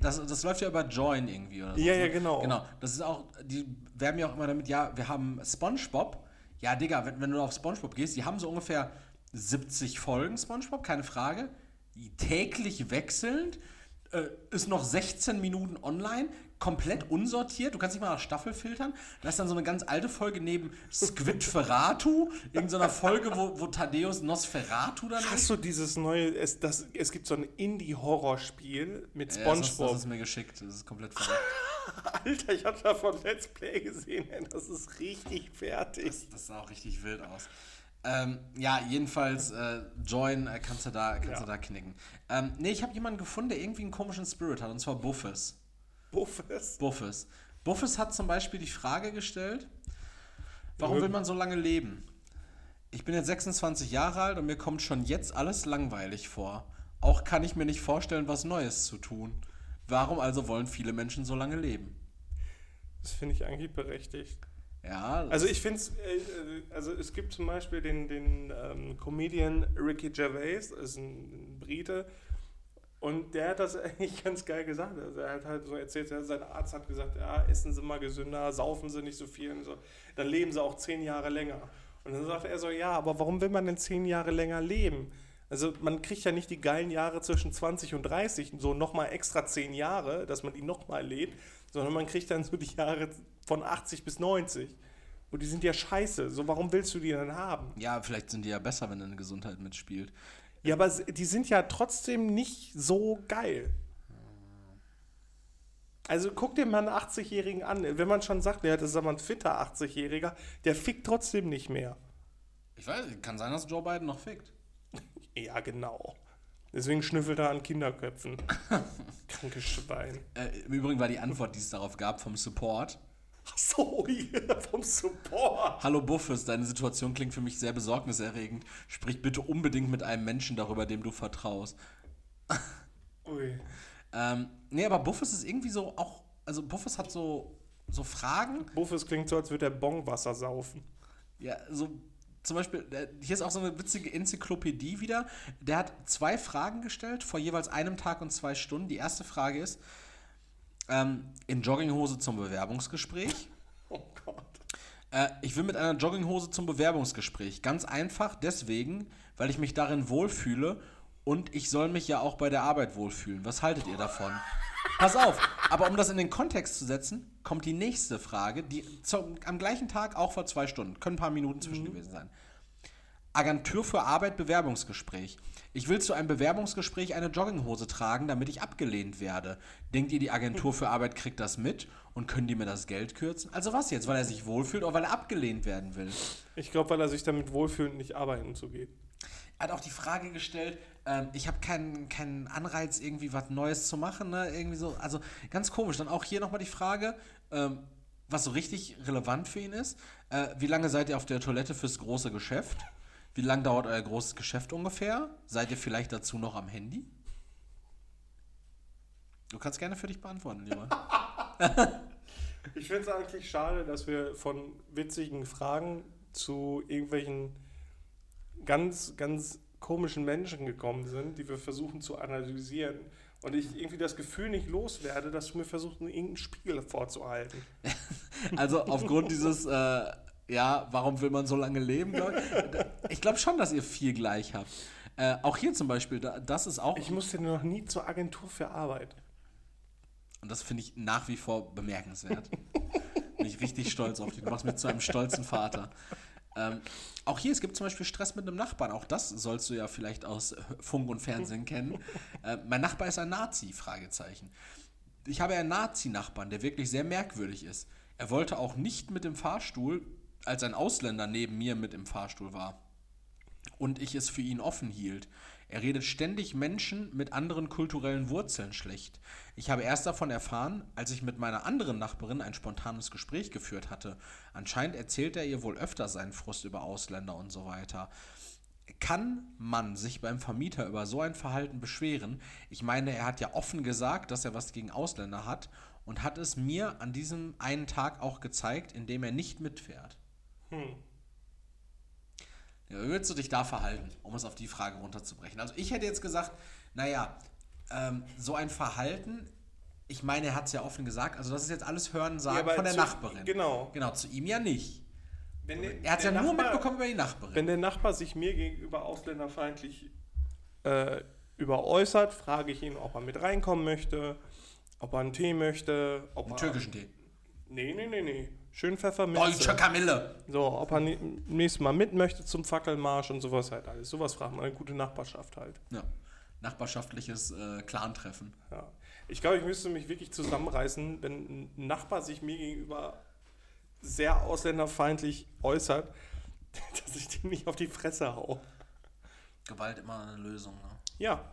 Das, das läuft ja über Join irgendwie oder so. Ja, ne? ja, genau. Genau. Das ist auch. Die werben ja auch immer damit, ja, wir haben SpongeBob. Ja, Digga, wenn, wenn du auf SpongeBob gehst, die haben so ungefähr 70 Folgen SpongeBob, keine Frage. Täglich wechselnd. Äh, ist noch 16 Minuten online, komplett unsortiert. Du kannst nicht mal nach Staffel filtern. Da ist dann so eine ganz alte Folge neben Squidferatu, irgendeiner Folge, wo, wo Thaddeus Nosferatu dann Hast du dieses neue, es, das, es gibt so ein Indie-Horrorspiel mit Ja, das, ist, Spongebob. das ist mir geschickt. Das ist komplett verrückt. Alter, ich habe davon Let's Play gesehen, ey, das ist richtig fertig. Das sah auch richtig wild aus. Ähm, ja, jedenfalls, äh, Join äh, kannst du da, kannst Ja. du da knicken. Ähm, nee, ich habe jemanden gefunden, der irgendwie einen komischen Spirit hat, und zwar Buffes. Buffes. Buffes. Buffes hat zum Beispiel die Frage gestellt, warum will man so lange leben? Ich bin jetzt 26 Jahre alt und mir kommt schon jetzt alles langweilig vor. Auch kann ich mir nicht vorstellen, was Neues zu tun. Warum also wollen viele Menschen so lange leben? Das finde ich eigentlich berechtigt. Ja, Also ich finde es, äh, äh, also es gibt zum Beispiel den, den ähm, Comedian Ricky Gervais, das ist ein, ein Brite, und der hat das eigentlich ganz geil gesagt. Also er hat halt so erzählt, sein Arzt hat gesagt, ja, essen Sie mal gesünder, saufen Sie nicht so viel und so. Dann leben Sie auch zehn Jahre länger. Und dann sagt er so, ja, aber warum will man denn zehn Jahre länger leben? Also man kriegt ja nicht die geilen Jahre zwischen 20 und 30, so nochmal extra zehn Jahre, dass man die nochmal lebt, sondern man kriegt dann so die Jahre von 80 bis 90. Und die sind ja scheiße. So, warum willst du die dann haben? ja, vielleicht sind die ja besser, wenn deine Gesundheit mitspielt. Ja, aber die sind ja trotzdem nicht so geil. Also guck dir mal einen 80-Jährigen an. Wenn man schon sagt, ja, das ist aber ein fitter 80-Jähriger, der fickt trotzdem nicht mehr. Ich weiß, kann sein, dass Joe Biden noch fickt. Ja, genau. Deswegen schnüffelt er an Kinderköpfen. Krankes Schwein. Äh, Im Übrigen war die Antwort, die es darauf gab, vom Support. Ach so, hier vom Support. Hallo Buffes, deine Situation klingt für mich sehr besorgniserregend. Sprich bitte unbedingt mit einem Menschen darüber, dem du vertraust. Ui. Ähm, nee, aber Buffes ist irgendwie so auch, also Buffes hat so, so Fragen. Buffes klingt so, als würde er Bongwasser saufen. Ja, so zum Beispiel, der- hier ist auch so eine witzige Enzyklopädie wieder. Der hat zwei Fragen gestellt vor jeweils einem Tag und zwei Stunden. Die erste Frage ist, ähm, in Jogginghose zum Bewerbungsgespräch. Oh Gott. Äh, ich will mit einer Jogginghose zum Bewerbungsgespräch. Ganz einfach deswegen, weil ich mich darin wohlfühle und ich soll mich ja auch bei der Arbeit wohlfühlen. Was haltet ihr davon? Pass auf, aber um das in den Kontext zu setzen, kommt die nächste Frage, die zum, am gleichen Tag auch vor zwei Stunden, können ein paar Minuten zwischen gewesen sein. Agentur für Arbeit Bewerbungsgespräch. Ich will zu einem Bewerbungsgespräch eine Jogginghose tragen, damit ich abgelehnt werde. Denkt ihr, die Agentur für Arbeit kriegt das mit und können die mir das Geld kürzen? Also was jetzt, weil er sich wohlfühlt oder weil er abgelehnt werden will? Ich glaube, weil er sich damit wohlfühlt, nicht arbeiten zu gehen. Er hat auch die Frage gestellt, ähm, ich habe keinen, keinen Anreiz, irgendwie was Neues zu machen, ne? Irgendwie so, also ganz komisch. Dann auch hier nochmal die Frage, ähm, was so richtig relevant für ihn ist. Äh, wie lange seid ihr auf der Toilette fürs große Geschäft? Wie lange dauert euer großes Geschäft ungefähr? Seid ihr vielleicht dazu noch am Handy? Du kannst gerne für dich beantworten, lieber. Ich finde es eigentlich schade, dass wir von witzigen Fragen zu irgendwelchen ganz, ganz komischen Menschen gekommen sind, die wir versuchen zu analysieren. Und ich irgendwie das Gefühl nicht loswerde, dass du mir versuchst, irgendeinen Spiegel vorzuhalten. Also aufgrund dieses, äh, ja, warum will man so lange leben? Glaub ich ich glaube schon, dass ihr viel gleich habt. Äh, auch hier zum Beispiel, da, das ist auch, Ich musste noch nie zur Agentur für Arbeit. und das finde ich nach wie vor bemerkenswert. Bin ich richtig stolz auf dich. Du machst mich zu einem stolzen Vater. Ähm, auch hier, es gibt zum Beispiel Stress mit einem Nachbarn. Auch das sollst du ja vielleicht aus Funk und Fernsehen kennen. Äh, mein Nachbar ist ein Nazi, Fragezeichen. Ich habe einen Nazi-Nachbarn, der wirklich sehr merkwürdig ist. Er wollte auch nicht mit dem Fahrstuhl, als ein Ausländer neben mir mit im Fahrstuhl war. Und ich es für ihn offen hielt. Er redet ständig Menschen mit anderen kulturellen Wurzeln schlecht. Ich habe erst davon erfahren, als ich mit meiner anderen Nachbarin ein spontanes Gespräch geführt hatte. Anscheinend erzählt er ihr wohl öfter seinen Frust über Ausländer und so weiter. Kann man sich beim Vermieter über so ein Verhalten beschweren? Ich meine, er hat ja offen gesagt, dass er was gegen Ausländer hat und hat es mir an diesem einen Tag auch gezeigt, indem er nicht mitfährt. Hm. Ja, wie würdest du dich da verhalten, um es auf die Frage runterzubrechen? Also ich hätte jetzt gesagt, naja, ähm, so ein Verhalten, ich meine, er hat es ja offen gesagt, also das ist jetzt alles Hören sagen ja, von der zu, Nachbarin. Genau. Genau, zu ihm ja nicht. Der, er hat es ja Nachbar, nur mitbekommen über die Nachbarin. Wenn der Nachbar sich mir gegenüber ausländerfeindlich äh, überäußert, frage ich ihn, ob er mit reinkommen möchte, ob er einen Tee möchte. Ob einen türkischen Tee? Nee, nee, nee, nee. Schön Pfefferminze. Deutsche Kamille. So, ob er nächstes Mal mit möchte zum Fackelmarsch und sowas halt alles. Sowas fragt man, eine gute Nachbarschaft halt. Ja, nachbarschaftliches äh, Clantreffen. Ja. Ich glaube, ich müsste mich wirklich zusammenreißen, wenn ein Nachbar sich mir gegenüber sehr ausländerfeindlich äußert, dass ich dem nicht auf die Fresse hau. Gewalt immer eine Lösung, ne? Ja.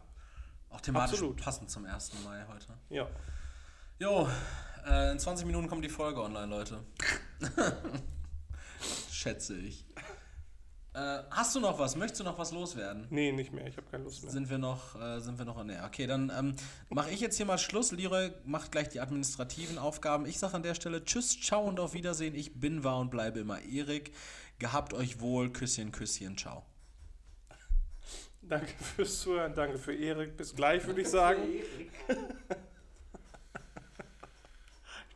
Auch thematisch absolut. passend zum 1. Mai heute. Ja. Jo, äh, in 20 Minuten kommt die Folge online, Leute. Schätze ich. Äh, hast du noch was? Möchtest du noch was loswerden? Nee, nicht mehr. Ich habe keine Lust mehr. Sind wir noch, äh, sind wir noch, nee, okay, dann ähm, mache ich jetzt hier mal Schluss. Leroy macht gleich die administrativen Aufgaben. Ich sage an der Stelle Tschüss, ciao und auf Wiedersehen. Ich bin, war und bleibe immer Erik. Gehabt euch wohl. Küsschen, Küsschen, ciao. Danke fürs Zuhören, danke für Erik. Bis gleich, würde ich sagen.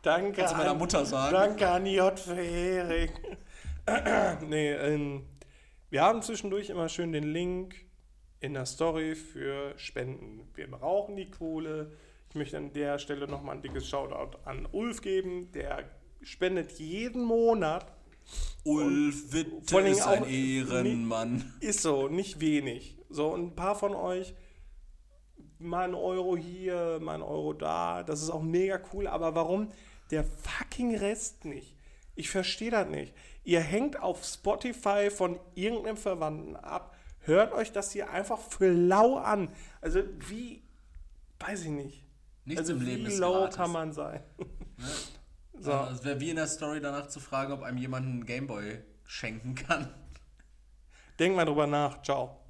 Danke. Kannst du meiner an, Mutter sagen? Danke an J für Erik. nee, ähm, wir haben zwischendurch immer schön den Link in der Story für Spenden. Wir brauchen die Kohle. Ich möchte an der Stelle nochmal ein dickes Shoutout an Ulf geben. Der spendet jeden Monat. Ulf Witte ist ein Ehrenmann. Ist so, nicht wenig. So, ein paar von euch mal ein Euro hier, mal ein Euro da. Das ist auch mega cool. Aber warum? Der fucking Rest nicht. Ich verstehe das nicht. Ihr hängt auf Spotify von irgendeinem Verwandten ab. Hört euch das hier einfach für lau an. Also wie, weiß ich nicht. Nichts also im Leben wie low kann man sein. Ne? So. Also, es wäre wie in der Story danach zu fragen, ob einem jemand einen Gameboy schenken kann. Denk mal drüber nach. Ciao.